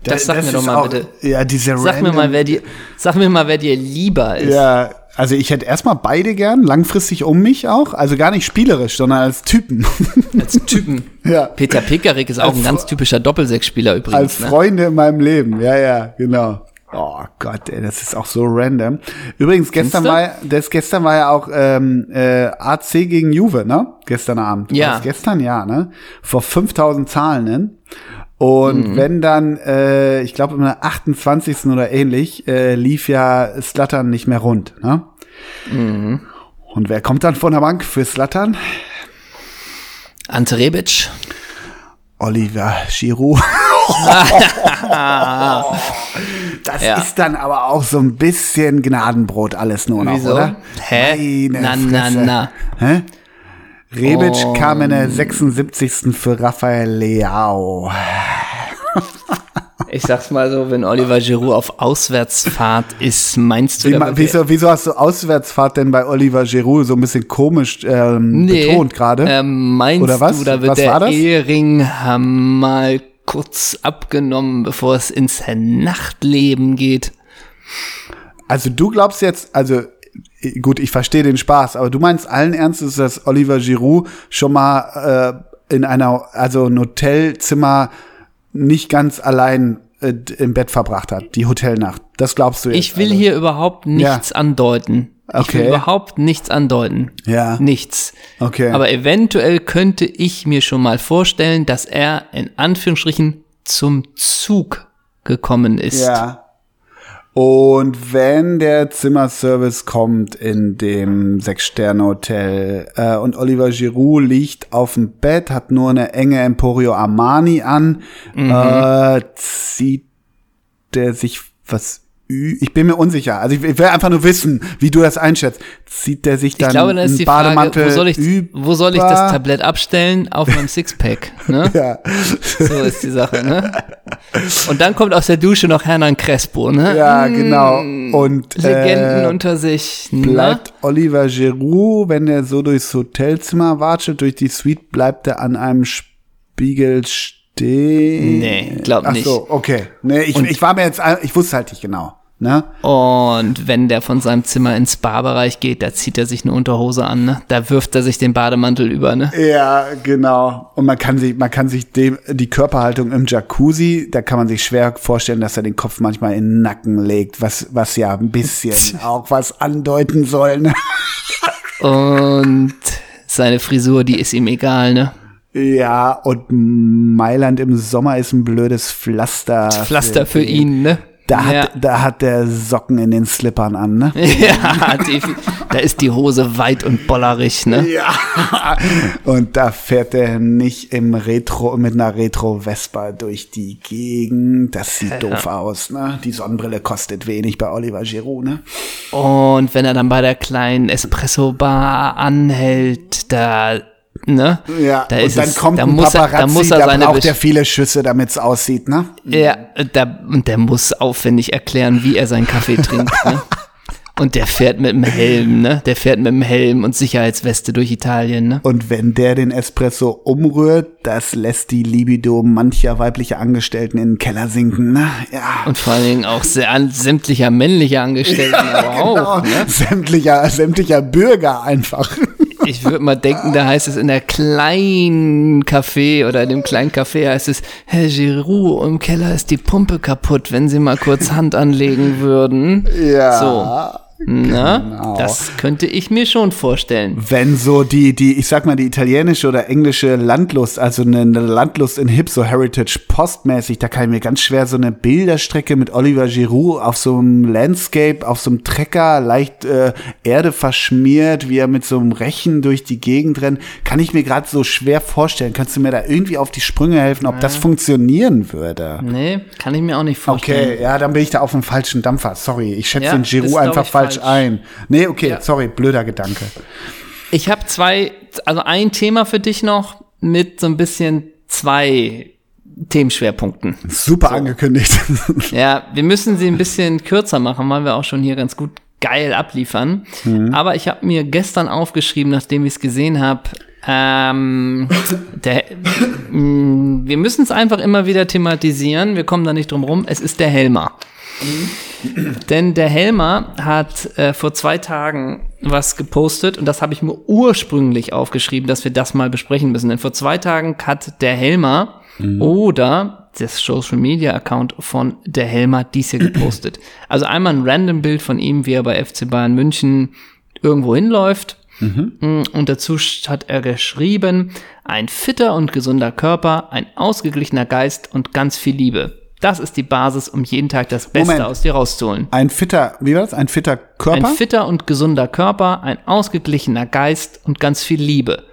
Das sag mir ist doch mal auch- bitte. Ja, diese Sag mir random- mal, wer dir, sag mir mal, wer dir lieber ist. Ja, also ich hätte erstmal beide gern, langfristig um mich auch. Also gar nicht spielerisch, sondern als Typen. Als Typen. ja. Peter Pickerick ist auch Als ein ganz typischer Doppelsechsspieler übrigens. Als ne? Freunde in meinem Leben. Ja, ja, genau. Oh Gott, ey, das ist auch so random. Übrigens, gestern war, ja- das gestern war ja auch ähm, äh, AC gegen Juve, ne? Gestern Abend. Ja. Gestern, ja, ne? Vor 5000 Zahlenden. Und wenn dann, äh, ich glaube, im 28. oder ähnlich, äh, lief ja Slattern nicht mehr rund, ne? Und wer kommt dann von der Bank für Slattern? Ante Rebic. Oliver Giroud. das Ja. ist dann aber auch so ein bisschen Gnadenbrot alles nur noch, Wieso? oder? Hä? Meine Na, na, Fresse. na. Hä? Rebic Oh. kam in der 76. für Raphael Leao. Ich sag's mal so, wenn Oliver Giroud auf Auswärtsfahrt ist, meinst du, Wie, wieso, wieso hast du Auswärtsfahrt denn bei Oliver Giroud so ein bisschen komisch ähm, Nee, betont gerade? Ähm, meinst Oder was? du, da wird Was war der? Ehering mal kurz abgenommen, bevor es ins Nachtleben geht? Also du glaubst jetzt, also gut, ich verstehe den Spaß, aber du meinst allen Ernstes, dass Oliver Giroud schon mal äh, in einer, also ein Hotelzimmer nicht ganz allein äh, im Bett verbracht hat, die Hotelnacht. Das glaubst du jetzt? Ich will also. hier überhaupt nichts andeuten. Ich will Okay. überhaupt nichts andeuten. Ja. Nichts. Okay. Aber eventuell könnte ich mir schon mal vorstellen, dass er in Anführungsstrichen zum Zug gekommen ist. Ja. Und wenn der Zimmerservice kommt in dem Sechs-Sterne-Hotel äh, und Oliver Giroud liegt auf dem Bett, hat nur eine enge Emporio Armani an, Mhm. äh, zieht der sich was ü ich bin mir unsicher. Also ich, ich will einfach nur wissen, wie du das einschätzt. Zieht der sich dann Ich glaube, dann ist einen die Frage, Bademantel wo soll, ich, über? wo soll ich das Tablett abstellen? Auf meinem Sixpack. Ne? Ja. So ist die Sache. Ne? Und dann kommt aus der Dusche noch Hernan Crespo. Ne? ja, genau. Und Legenden äh, unter sich. Ne? bleibt Oliver Giroud, wenn er so durchs Hotelzimmer watschelt, durch die Suite, bleibt er an einem Spiegel stehen? Nee, glaub Ach nicht. so, okay. Nee, ich, ich war mir jetzt, ich wusste halt nicht genau. Ne? Und wenn der von seinem Zimmer ins Barbereich geht, da zieht er sich eine Unterhose an, ne? Da wirft er sich den Bademantel über, ne? Ja, genau. Und man kann sich, man kann sich dem, die Körperhaltung im Jacuzzi, da kann man sich schwer vorstellen, dass er den Kopf manchmal in den Nacken legt, was, was ja ein bisschen auch was andeuten soll, ne? Und seine Frisur, die ist ihm egal, ne? Ja, und Mailand im Sommer ist ein blödes Pflaster. Pflaster für ihn, ne? Da hat, Ja. da hat der Socken in den Slippern an, ne? Ja, defi- da ist die Hose weit und bollerig, ne? Ja. Und da fährt er nicht im Retro, mit einer Retro-Vespa durch die Gegend. Das sieht doof aus, ne? Die Sonnenbrille kostet wenig bei Oliver Giroud, ne? Und wenn er dann bei der kleinen Espresso-Bar anhält, da, ne? Ja, da und ist dann es, kommt da ein muss er, Paparazzi, da muss er da seine braucht er viele Schüsse, damit's aussieht, ne? Ja, da, und der muss aufwendig erklären, wie er seinen Kaffee trinkt. Ne? Und der fährt mit dem Helm, ne? Der fährt mit dem Helm und Sicherheitsweste durch Italien, ne? Und wenn der den Espresso umrührt, das lässt die Libido mancher weiblicher Angestellten in den Keller sinken, ne? Ja. Und vor allen Dingen auch sehr, an- sämtlicher männlicher Angestellten, aber auch, Genau. ne? Sämtlicher, sämtlicher Bürger einfach. Ich würde mal denken, da heißt es in der kleinen Café oder in dem kleinen Café heißt es, Herr Giroud, im Keller ist die Pumpe kaputt, wenn Sie mal kurz Hand anlegen würden. Ja. So. Na, Genau. das könnte ich mir schon vorstellen. Wenn so die, die, ich sag mal, die italienische oder englische Landlust, also eine, eine Landlust in Hip, so Heritage Postmäßig, da kann ich mir ganz schwer so eine Bilderstrecke mit Oliver Giroud auf so einem Landscape, auf so einem Trecker, leicht äh, Erde verschmiert, wie er mit so einem Rechen durch die Gegend rennt, kann ich mir gerade so schwer vorstellen. Kannst du mir da irgendwie auf die Sprünge helfen, ob das funktionieren würde? Nee, kann ich mir auch nicht vorstellen. Okay, ja, dann bin ich da auf dem falschen Dampfer. Sorry, ich schätze Ja, den Giroud einfach falsch, falsch. ein. Nee, okay, Ja. sorry, blöder Gedanke. Ich habe zwei, also ein Thema für dich noch mit so ein bisschen zwei Themenschwerpunkten. Super angekündigt. Ja, wir müssen sie ein bisschen kürzer machen, weil wir auch schon hier ganz gut geil abliefern. Aber ich habe mir gestern aufgeschrieben, nachdem ich es gesehen habe, ähm, der, mh, wir müssen es einfach immer wieder thematisieren. Wir kommen da nicht drum rum. Es ist der Helmer. Denn der Helmer hat äh, vor zwei Tagen was gepostet und das habe ich mir ursprünglich aufgeschrieben, dass wir das mal besprechen müssen. Denn vor zwei Tagen hat der Helmer oder das Social Media Account von der Helmer dies hier gepostet. Also einmal ein random Bild von ihm, wie er bei FC Bayern München irgendwo hinläuft. Mm, Und dazu hat er geschrieben, ein fitter und gesunder Körper, ein ausgeglichener Geist und ganz viel Liebe. Das ist die Basis, um jeden Tag das Beste Moment. aus dir rauszuholen. Ein fitter, wie war das? Ein fitter Körper? Ein fitter und gesunder Körper, ein ausgeglichener Geist und ganz viel Liebe.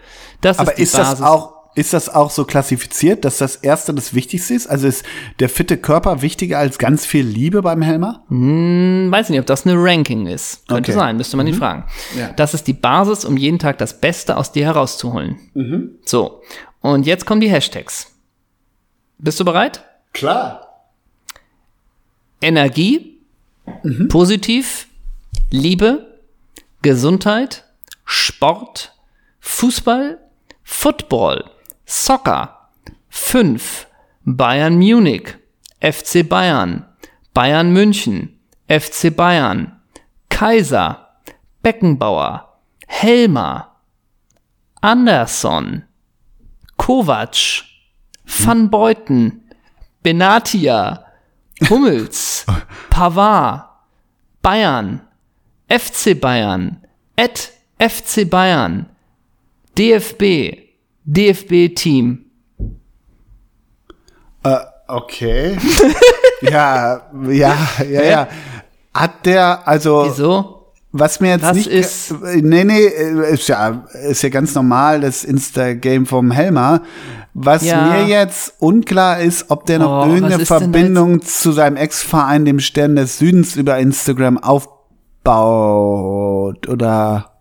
Das Aber ist die ist Basis. das auch, ist das auch so klassifiziert, dass das erste das Wichtigste ist? Also ist der fitte Körper wichtiger als ganz viel Liebe beim Helmer? Hm, weiß nicht, ob das eine Ranking ist. Könnte Okay. sein, müsste man ihn fragen. Ja. Das ist die Basis, um jeden Tag das Beste aus dir herauszuholen. Mhm. So, und jetzt kommen die Hashtags. Bist du bereit? Klar. Energie, positiv, Liebe, Gesundheit, Sport, Fußball, Football, Soccer, 5, Bayern Munich, FC Bayern, Bayern München, FC Bayern, Kaiser, Beckenbauer, Helmer, Anderson, Kovac, Van Beuten, Benatia, Hummels, Pavard, Bayern, FC Bayern, at FC Bayern, DFB, DFB-Team. Äh, okay. ja, ja, ja, ja. Hat der, also. Wieso? Was mir jetzt Was nicht. ist- äh, Nee, nee, äh, ist ja, ist ja ganz normal, das Insta-Game vom Helmer. Was Ja. mir jetzt unklar ist, ob der noch Oh, irgendeine Verbindung zu seinem Ex-Verein, dem Stern des Südens, über Instagram aufbaut oder.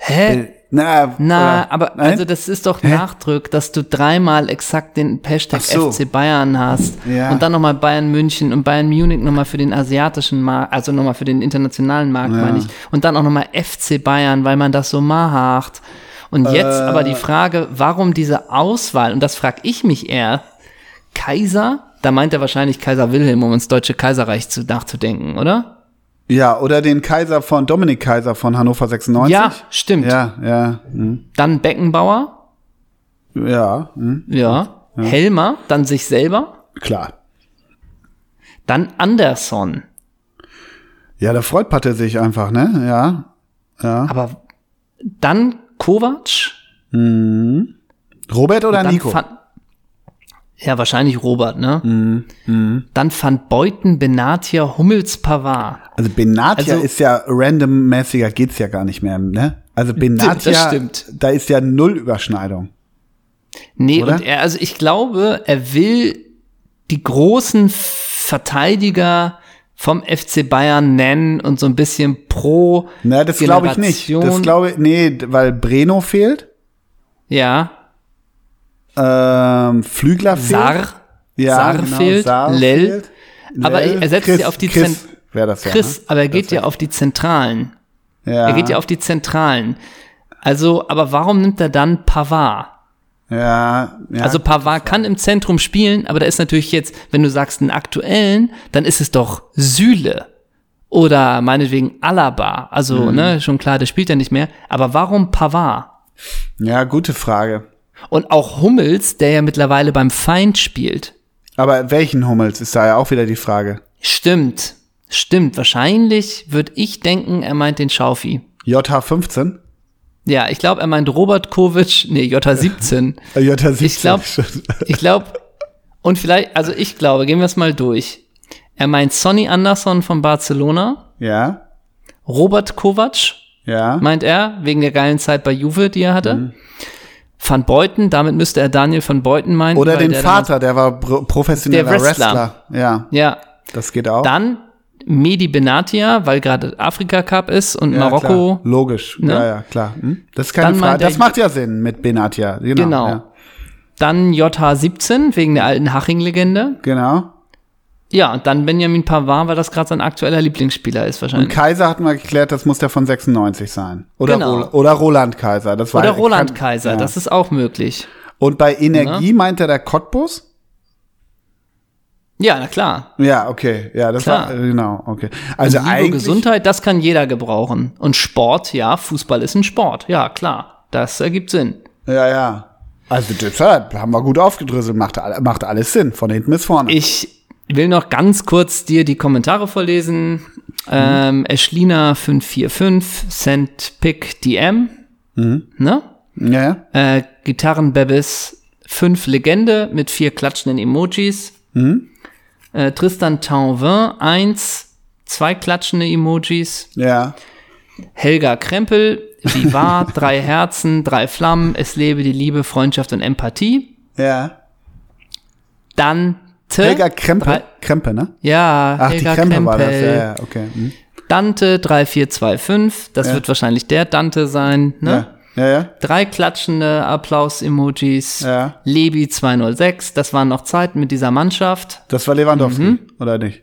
Hä? Na, Na, oder, aber nein? also das ist doch Nachdruck, dass du dreimal exakt den Hashtag so. FC Bayern hast Ja. und dann nochmal Bayern München und Bayern Munich nochmal für den asiatischen Markt, also nochmal für den internationalen Markt, Ja. meine ich. Und dann auch nochmal FC Bayern, weil man das so macht. Und jetzt Äh. aber die Frage, warum diese Auswahl, und das frage ich mich eher, Kaiser, da meint er wahrscheinlich Kaiser Wilhelm, um ins Deutsche Kaiserreich zu, nachzudenken, oder? Ja, oder den Kaiser von, Dominik Kaiser von Hannover 96. Ja, stimmt. Ja, ja, hm. Dann Beckenbauer, ja, hm. ja. Helmer, dann sich selber, klar. dann Anderson. Ja, da freut Patte sich einfach, ne? Ja, ja. Aber dann Kovac, Robert oder Nico? Van, ja, wahrscheinlich Robert, ne? Mhm, Dann Van Beuten, Benatia, Hummels, Pavard. Also Benatia Also- ist ja randommäßiger geht's ja gar nicht mehr, ne? Also Benatia, da ist ja null Überschneidung. Nee, Oder? und er, also ich glaube, er will die großen Verteidiger vom FC Bayern nennen und so ein bisschen pro Na, das glaube ich nicht. Das glaube ich, nee, weil Breno fehlt, Ja, ähm, Flügler fehlt. Sar, ja, Sar genau, fehlt, Sar Lell. fehlt. Aber Lell, er setzt Chris, ja auf die Chris das ja, Chris, aber er geht ja auf die Zentralen. ne? ja, Er geht ja auf die Zentralen. Also, aber warum nimmt er dann Pavard? ja, ja, Also Pavard kann im Zentrum spielen, aber da ist natürlich jetzt, wenn du sagst einen aktuellen, dann ist es doch Süle oder meinetwegen Alaba. Also, Mhm. ne, schon klar, der spielt ja nicht mehr. Aber warum Pavard? ja, gute Frage. Und auch Hummels, der ja mittlerweile beim Feind spielt. Aber welchen Hummels ist da ja auch wieder die Frage. Stimmt, stimmt. Wahrscheinlich würde ich denken, er meint den Schaufi. JH15? Ja, ich glaube, er meint Robert Kovic, nee, J17. Äh, JH17. Ich glaube, ich glaube, und vielleicht, also ich glaube, gehen wir es mal durch. Er meint Sonny Anderson von Barcelona, ja, Robert Kovac, ja. meint er, wegen der geilen Zeit bei Juve, die er hatte. Mhm. Van Beuten, damit müsste er Daniel van Beuten meinen. Oder den der Vater, der war pro- professioneller Der Wrestler. Wrestler. Ja, ja, das geht auch. dann Medi Benatia, weil gerade Afrika Cup ist und ja, Marokko. Klar. Logisch. Ne? Ja, ja, klar. Hm? Das ist keine Dann Frage. Das macht ja Sinn mit Benatia. Genau. Genau. Ja. Dann JH17 wegen der alten Haching-Legende. Genau. Ja, und dann Benjamin Pavard, weil das gerade sein aktueller Lieblingsspieler ist Und wahrscheinlich. Kaiser hatten wir geklärt, das muss der von 96 sein. Oder, Genau. Roland, oder Roland Kaiser. Das war Oder Roland kann- Kaiser, ja. das ist auch möglich. Und bei Energie meint er der Cottbus? Ja, na klar. Ja, okay. Ja, das Klar. war, genau, okay. Also Liebe, eigentlich. Gesundheit, das kann jeder gebrauchen. Und Sport, ja, Fußball ist ein Sport. Ja, klar. Das ergibt Sinn. Ja, ja. Also deshalb haben wir gut aufgedröselt, macht, macht alles Sinn, von hinten bis vorne. Ich will noch ganz kurz dir die Kommentare vorlesen. Ähm, Eschlina545, Send Pick DM. Ne? ja, ja. Äh, Gitarrenbebis 5 Legende mit vier klatschenden Emojis. Äh, Tristan Tauvin 1, zwei klatschende Emojis. Ja. Helga Krempel, Vivar, drei Herzen, drei Flammen, es lebe die Liebe, Freundschaft und Empathie. Ja. Dante. Helga Krempe. Drei, Krempe, ne? ja, Ach, Helga die Krempe Krempel. war das. Ja, ja, okay. Hm. Dante 3425, das Ja. wird wahrscheinlich der Dante sein. Ne? Ja. Ja, ja. Drei klatschende Applaus-Emojis. Ja. Lebi 206, das waren noch Zeiten mit dieser Mannschaft. Das war Lewandowski, Mhm. oder nicht?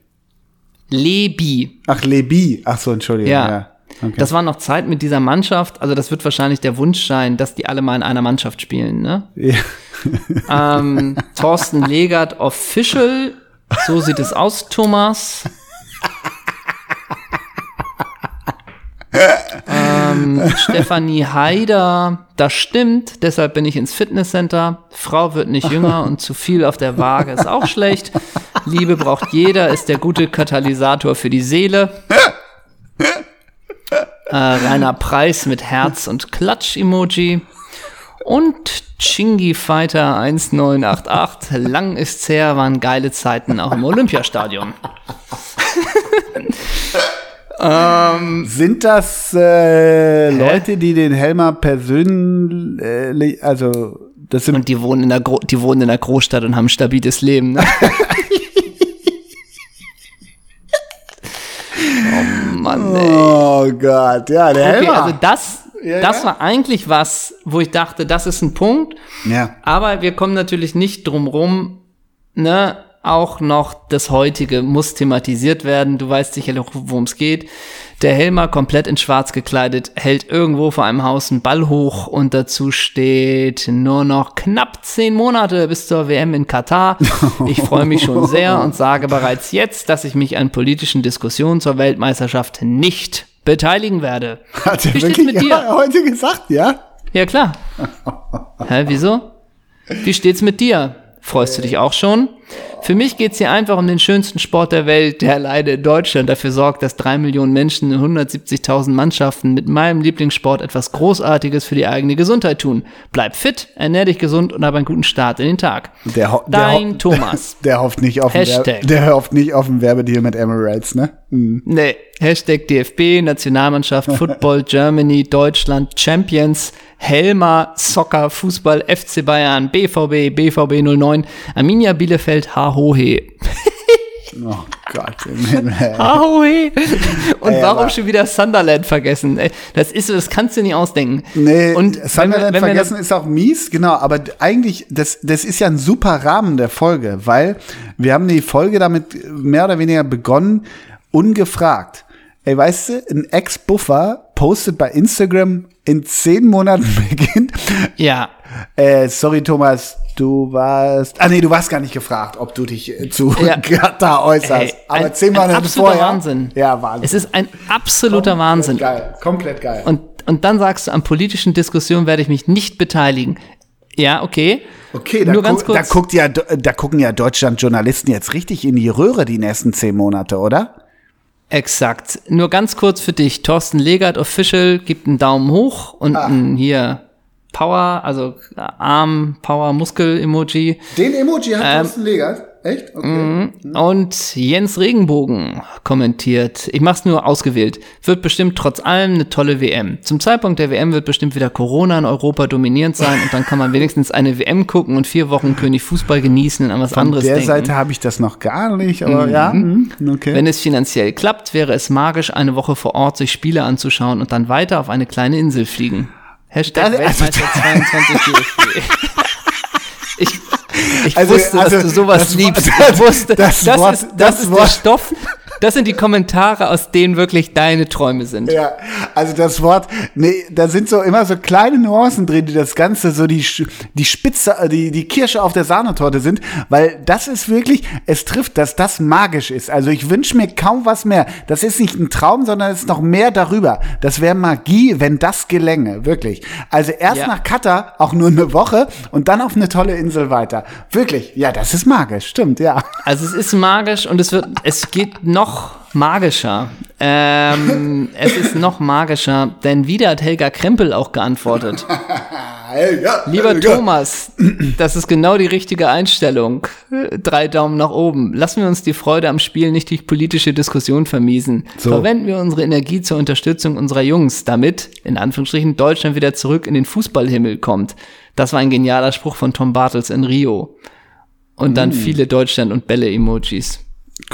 Lebi, Ach, Lebi. Ach so, Entschuldigung. Ja. Ja. Okay. das waren noch Zeiten mit dieser Mannschaft. Also das wird wahrscheinlich der Wunsch sein, dass die alle mal in einer Mannschaft spielen. Ne? ja. Ähm, Thorsten Legert Official. So sieht es aus, Thomas. ähm, Stefanie Haider, das stimmt, deshalb bin ich ins Fitnesscenter. Frau wird nicht jünger und zu viel auf der Waage ist auch schlecht. Liebe braucht jeder, ist der gute Katalysator für die Seele. Äh, Rainer Preis mit Herz und Klatsch-Emoji. Und Chingy Fighter 1988, lang ist's her, waren geile Zeiten auch im Olympiastadion. Sind das äh, Leute, die den Helmer persönlich, also das sind Und die wohnen in der, Gro die wohnen in der Großstadt und haben ein stabiles Leben. Ne? Mann, ey. Oh Gott, ja, der Okay, Helmer. also das, Ja, das ja. war eigentlich was, wo ich dachte, das ist ein Punkt. ja. Aber wir kommen natürlich nicht drum rum, ne, auch noch das heutige muss thematisiert werden. Du weißt sicherlich, worum es geht. Der Helmer, komplett in schwarz gekleidet, hält irgendwo vor einem Haus einen Ball hoch und dazu steht nur noch knapp zehn Monate bis zur WM in Katar. Ich freue mich schon sehr und sage bereits jetzt, dass ich mich an politischen Diskussionen zur Weltmeisterschaft nicht beteiligen werde. Hat er Wie wirklich mit dir? Ja, heute gesagt, ja? Ja, klar. Hä, wieso? Wie steht's mit dir? Freust du dich auch schon? Für mich geht's hier einfach um den schönsten Sport der Welt, der alleine in Deutschland dafür sorgt, dass drei Millionen Menschen in 170.000 Mannschaften mit meinem Lieblingssport etwas Großartiges für die eigene Gesundheit tun. Bleib fit, ernähr dich gesund und hab einen guten Start in den Tag. Der, der Dein ho- Thomas. Der hofft nicht auf den Hashtag. Werbe, der hofft nicht auf den Werbedeal mit Emirates, ne? Hm. Nee, Hashtag DFB, Nationalmannschaft, Football, Germany, Deutschland, Champions, Helma, Soccer, Fußball, FC Bayern, BVB, BVB 09, Arminia Bielefeld, Hahohe. Oh Gott im Himmel. Hahohe. Und Ey, warum schon wieder Sunderland vergessen? Das ist, das kannst du nicht ausdenken. Nee, Und Sunderland wenn wir- wenn vergessen ist auch mies, genau, aber eigentlich, das, das ist ja ein super Rahmen der Folge, weil wir haben die Folge damit mehr oder weniger begonnen, ungefragt. Ey, weißt du, ein Ex-Buffer postet bei Instagram in zehn Monaten beginnt. Ja, Äh, sorry, Thomas, du warst. Ah, nee, du warst gar nicht gefragt, ob du dich äh, zu Ja. Katar äußerst. Ey, aber ein- zehn ein Monate absoluter vorher. Wahnsinn. Ja, Wahnsinn. es ist ein absoluter Wahnsinn. Geil, komplett geil. Und, und dann sagst du, an politischen Diskussionen werde ich mich nicht beteiligen. Ja, okay. Okay, da, Nur ganz gu da, kurz. guckt ja, da gucken ja Deutschland-Journalisten jetzt richtig in die Röhre die nächsten zehn Monate, oder? Exakt. Nur ganz kurz für dich. Thorsten Legert Official gibt einen Daumen hoch und Ah. ein hier Power, also Arm, Power, Muskel-Emoji. Den Emoji hat Ähm, Thorsten Legert? Echt? Okay. Mhm. Und Jens Regenbogen kommentiert, ich mach's nur ausgewählt, wird bestimmt trotz allem eine tolle WM. Zum Zeitpunkt der WM wird bestimmt wieder Corona in Europa dominierend sein und dann kann man wenigstens eine WM gucken und vier Wochen König Fußball genießen und an was Von anderes der denken. Seite habe ich das noch gar nicht, aber ja, mhm, okay. Wenn es finanziell klappt, wäre es magisch, eine Woche vor Ort sich Spiele anzuschauen und dann weiter auf eine kleine Insel fliegen. Hashtag Das- also Weltmeister 22 DFB. Ich, ich Also- wusste, also dass du sowas das- liebst. das- Ich wusste, das das, Wort- ist, das, das ist der Wort- Stoff. Das sind die Kommentare, aus denen wirklich deine Träume sind. Ja, also das Wort, nee, da sind so immer so kleine Nuancen drin, die das Ganze so die, die Spitze, äh, die, die Kirsche auf der Sahnetorte sind, weil das ist wirklich, es trifft, dass das magisch ist. Also ich wünsche mir kaum was mehr. Das ist nicht ein Traum, sondern es ist noch mehr darüber. Das wäre Magie, wenn das gelänge, wirklich. Also erst Ja. nach Katar, auch nur eine Woche und dann auf eine tolle Insel weiter. Wirklich, ja, das ist magisch, stimmt, ja. Also es ist magisch und es wird, es geht noch magischer. Ähm, es ist noch magischer, denn wieder hat Helga Krempel auch geantwortet. Lieber Thomas, das ist genau die richtige Einstellung. Drei Daumen nach oben. Lassen wir uns die Freude am Spiel nicht durch politische Diskussion vermiesen. So. Verwenden wir unsere Energie zur Unterstützung unserer Jungs, damit, in Anführungsstrichen, Deutschland wieder zurück in den Fußballhimmel kommt. Das war ein genialer Spruch von Tom Bartels in Rio. Und dann viele Deutschland- und Bälle-Emojis.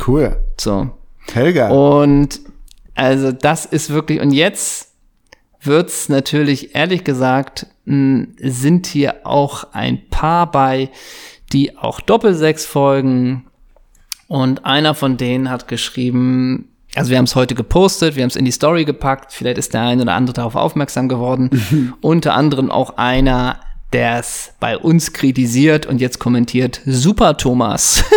Cool. So. Helga. Und also das ist wirklich, und jetzt wird's natürlich, ehrlich gesagt, mh, sind hier auch ein paar bei, die auch Doppelsechs folgen. Und einer von denen hat geschrieben, also wir haben es heute gepostet, wir haben es in die Story gepackt, vielleicht ist der eine oder andere darauf aufmerksam geworden. Unter anderem auch einer, der es bei uns kritisiert und jetzt kommentiert, super Thomas.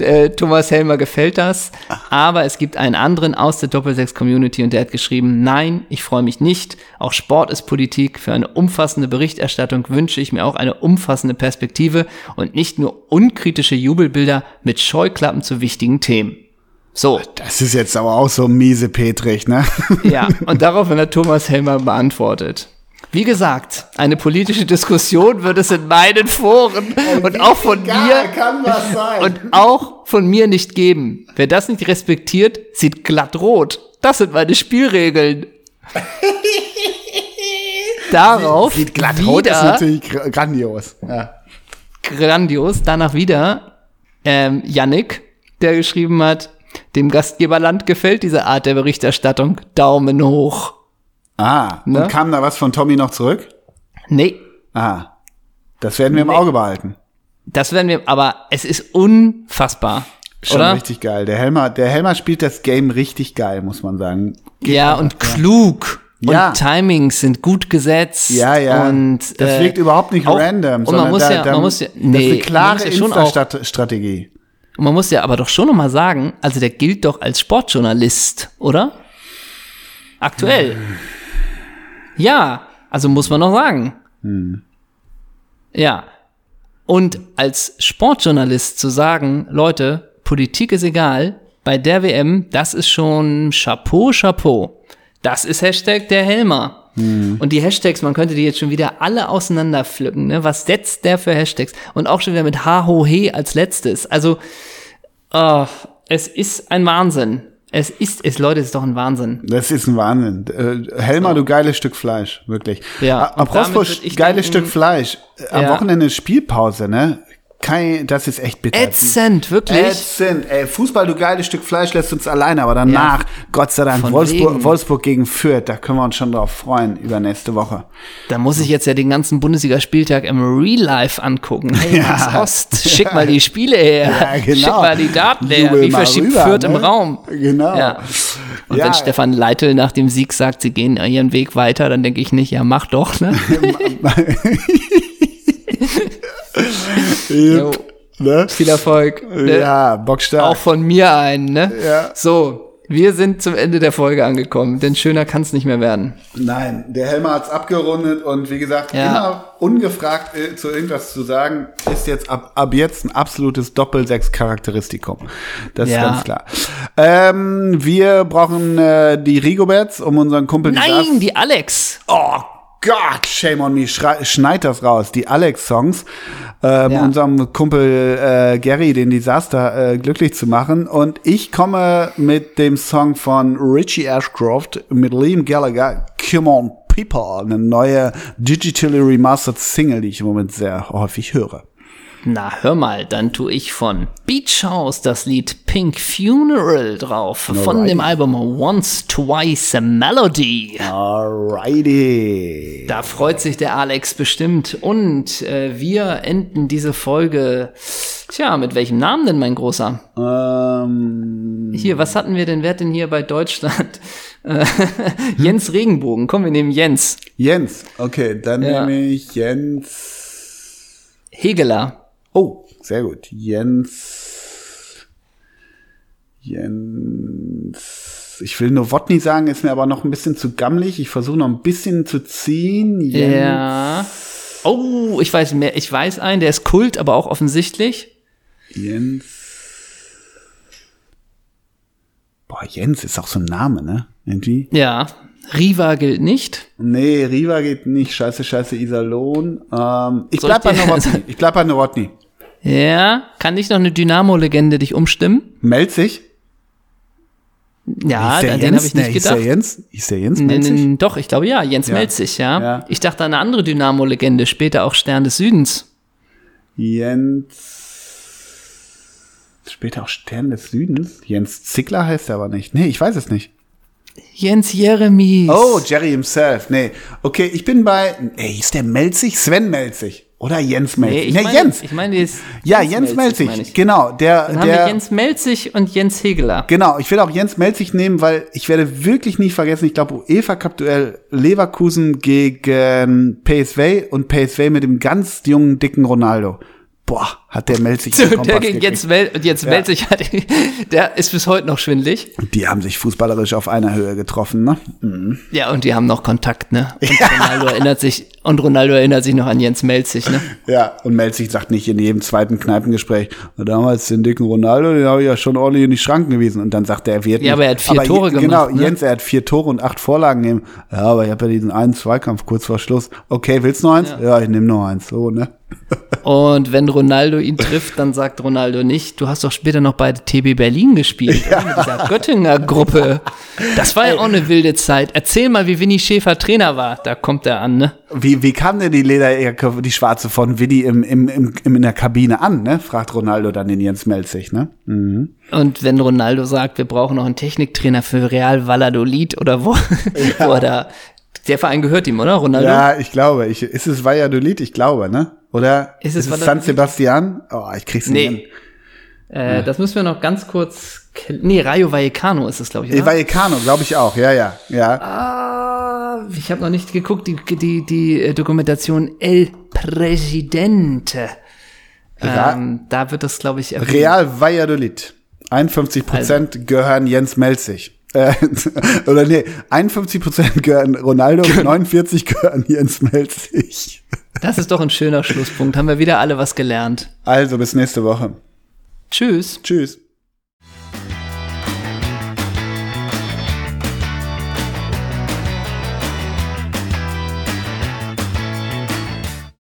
äh, Thomas Helmer gefällt das, aber es gibt einen anderen aus der Doppelsechs-Community und der hat geschrieben, nein, ich freue mich nicht, auch Sport ist Politik, für eine umfassende Berichterstattung wünsche ich mir auch eine umfassende Perspektive und nicht nur unkritische Jubelbilder mit Scheuklappen zu wichtigen Themen. So, Das ist jetzt aber auch so miese Petrich, ne? ja, und daraufhin hat Thomas Helmer beantwortet. Wie gesagt, eine politische Diskussion wird es in meinen Foren und auch von mir kann was sein. und auch von mir nicht geben. Wer das nicht respektiert, sieht glatt rot. Das sind meine Spielregeln. Darauf Sieht glatt wieder rot ist natürlich gr- grandios. Ja. grandios. Danach wieder ähm, Yannick, der geschrieben hat, dem Gastgeberland gefällt diese Art der Berichterstattung. Daumen hoch. Ah, Ne? und kam da was von Tommy noch zurück? Nee, Ah, das werden wir im Auge behalten. das werden wir, aber es ist unfassbar. Schon oder? richtig geil. Der Helmer, der Helmer spielt das Game richtig geil, muss man sagen. Ja, und klug. Ja. Und Timings sind gut gesetzt. Ja, ja. Und, das äh, wirkt überhaupt nicht auch- random, Und sondern man muss da, ja, da, man muss ja, das ist nee, eine klare ja Insta-Strategie. und man muss ja aber doch schon noch mal sagen, also der gilt doch als Sportjournalist, oder? Aktuell. Hm. Ja, also muss man noch sagen. Hm. Ja. Und als Sportjournalist zu sagen, Leute, Politik ist egal, bei der WM, das ist schon Chapeau, Chapeau. Das ist Hashtag der Helmer. Und die Hashtags, man könnte die jetzt schon wieder alle auseinanderpflücken. Ne? Was setzt der für Hashtags? Und auch schon wieder mit Ha, Ho, He als letztes. Also, oh, es ist ein Wahnsinn. Es ist, es, Leute, es ist doch ein Wahnsinn. Das ist ein Wahnsinn. Äh, Helmer, du geiles Stück Fleisch, wirklich. Ja, Apropos geiles denken- Stück Fleisch. Äh, Am Ja. Wochenende Spielpause, ne? Kein, das ist echt bitter. Ätzend, wirklich. Ätzend. Ey, Fußball, du geiles Stück Fleisch, lässt uns alleine, aber danach, Gott sei Dank, Wolfsburg. Wolfsburg gegen Fürth, da können wir uns schon drauf freuen, über nächste Woche. Da muss ich jetzt ja den ganzen Bundesligaspieltag im Real Life angucken. Hey, Ja. Ost, schick mal die Spiele her. Ja, genau. Schick mal die Daten her. Jubel Wie mal viel schiebt rüber, Fürth im ne? Raum? Genau. Ja. Und Ja. wenn Stefan Leitl nach dem Sieg sagt, sie gehen ihren Weg weiter, dann denke ich nicht, ja, mach doch, ne? Jo. ne? Viel Erfolg. Ne? Ja, bockstark. Auch von mir ein, ne? Ja. So, wir sind zum Ende der Folge angekommen, denn schöner kann es nicht mehr werden. Nein, der Helmer hat's abgerundet und wie gesagt, Ja. immer ungefragt äh, zu irgendwas zu sagen, ist jetzt ab, ab jetzt ein absolutes Doppel-Sechs-Charakteristikum. Das ist Ja. ganz klar. Ähm, wir brauchen äh, die Rigoberts, um unseren Kumpel Nein, die Alex. Oh Gott, shame on me. Schrei, schneid das raus. Die Alex-Songs, ähm, Ja. unserem Kumpel äh, Gary, den Desaster, äh, glücklich zu machen. Und ich komme mit dem Song von Richie Ashcroft mit Liam Gallagher, Come on People, eine neue digitally remastered Single, die ich im Moment sehr häufig höre. Na, hör mal, dann tu ich von Beach House das Lied Pink Funeral drauf, von Alrighty. dem Album Once, Twice a Melody. Alrighty. Da freut sich der Alex bestimmt. Und äh, wir enden diese Folge, tja, mit welchem Namen denn, mein Großer? Ähm, Hier, was hatten wir denn, wer hat denn hier bei Deutschland? Äh, Jens Regenbogen, komm, wir nehmen Jens. Jens, okay, dann Ja. nehme ich Jens. Hegeler. Oh, sehr gut. Jens. Jens. Ich will Nowotny sagen, ist mir aber noch ein bisschen zu gammelig. Ich versuche noch ein bisschen zu ziehen. Jens. Ja. Oh, ich weiß mehr, ich weiß einen, der ist Kult, aber auch offensichtlich. Jens. Boah, Jens ist auch so ein Name, ne? Irgendwie. Ja. Riva gilt nicht. Nee, Riva geht nicht. Scheiße, scheiße, Iserlohn. Ähm, ich bleib bei ich Nowotny. Ich bleib bei Nowotny. Ja. Kann nicht noch eine Dynamo-Legende dich umstimmen? Melzig? Ja, an den habe ich nicht Nee, gedacht. der Jens? Hieß der Jens Melzig? nee, doch, ich glaube ja, Jens Ja. Melzig, ja. Ja. Ich dachte an eine andere Dynamo-Legende, später auch Stern des Südens. Jens. Später auch Stern des Südens. Jens Zickler heißt er aber nicht. Nee, ich weiß es nicht. Jens Jeremies. Oh, Jerry himself. Nee. Okay, ich bin bei. Ey, ist der Melzig? Sven Melzig. Oder Jens nee, Melzig? ich Nee, meine, Jens. Ich meine, die ist Ja, Jens Melzig. meine ich. Genau, der. Dann haben der wir Jens Melzig und Jens Hegeler. Genau, ich will auch Jens Melzig nehmen, weil ich werde wirklich nie vergessen, ich glaube, UEFA Cup Duell Leverkusen gegen PSV und PSV mit dem ganz jungen, dicken Ronaldo. Boah, hat der Melzig So, der gekriegt. Jens, Mel und Jens Ja. Melzig hat, der ist bis heute noch schwindlig. Die haben sich fußballerisch auf einer Höhe getroffen, ne? Ja, und die haben noch Kontakt, ne? Und Ronaldo erinnert sich, und Ronaldo erinnert sich noch an Jens Melzig, ne? Ja, und Melzig sagt nicht in jedem zweiten Kneipengespräch, "Na, damals den dicken Ronaldo, den habe ich ja schon ordentlich in die Schranken gewiesen. Und dann sagt er, er wird Ja, nicht. aber er hat vier Tore Je- gemacht, Genau, ne? Jens, er hat vier Tore und acht Vorlagen nehmen. Ja, aber ich habe ja diesen einen Zweikampf kurz vor Schluss. Okay, willst du noch eins? Ja, ich nehme noch eins. So, ne? Und wenn Ronaldo ihn trifft, dann sagt Ronaldo nicht, du hast doch später noch bei TB Berlin gespielt, oder? mit dieser Göttinger Gruppe. Das war ja auch eine wilde Zeit. Erzähl mal, wie Winnie Schäfer Trainer war. Da kommt er an, ne? Wie, wie kam denn die Lederjacke, die schwarze von Willi im, im, im, in der Kabine an, ne? Fragt Ronaldo dann den Jens Melzig, ne? Mhm. Und wenn Ronaldo sagt, wir brauchen noch einen Techniktrainer für Real Valladolid oder wo, wo er da, der Verein gehört ihm, oder, Ronaldo? Ja, ich glaube. Ich, ist es Valladolid? Ich glaube, ne? Oder Ist es San Valladolid? Sebastian? Oh, ich krieg's nicht hin. Nee. Äh, Das müssen wir noch ganz kurz. Nee, Rayo Vallecano ist es, glaube ich. Oder? Vallecano, glaube ich auch. Ja, ja, ja. Ah, ich habe noch nicht geguckt, die, die, die Dokumentation El Presidente. Ähm, da wird das, glaube ich, erwähnt. Real Valladolid. 51 Prozent also. gehören Jens Melzig. Äh, oder nee, 51 Prozent gehören Ronaldo und 49% gehören Jens Melzig. Das ist doch ein schöner Schlusspunkt. Haben wir wieder alle was gelernt. Also bis nächste Woche. Tschüss. Tschüss.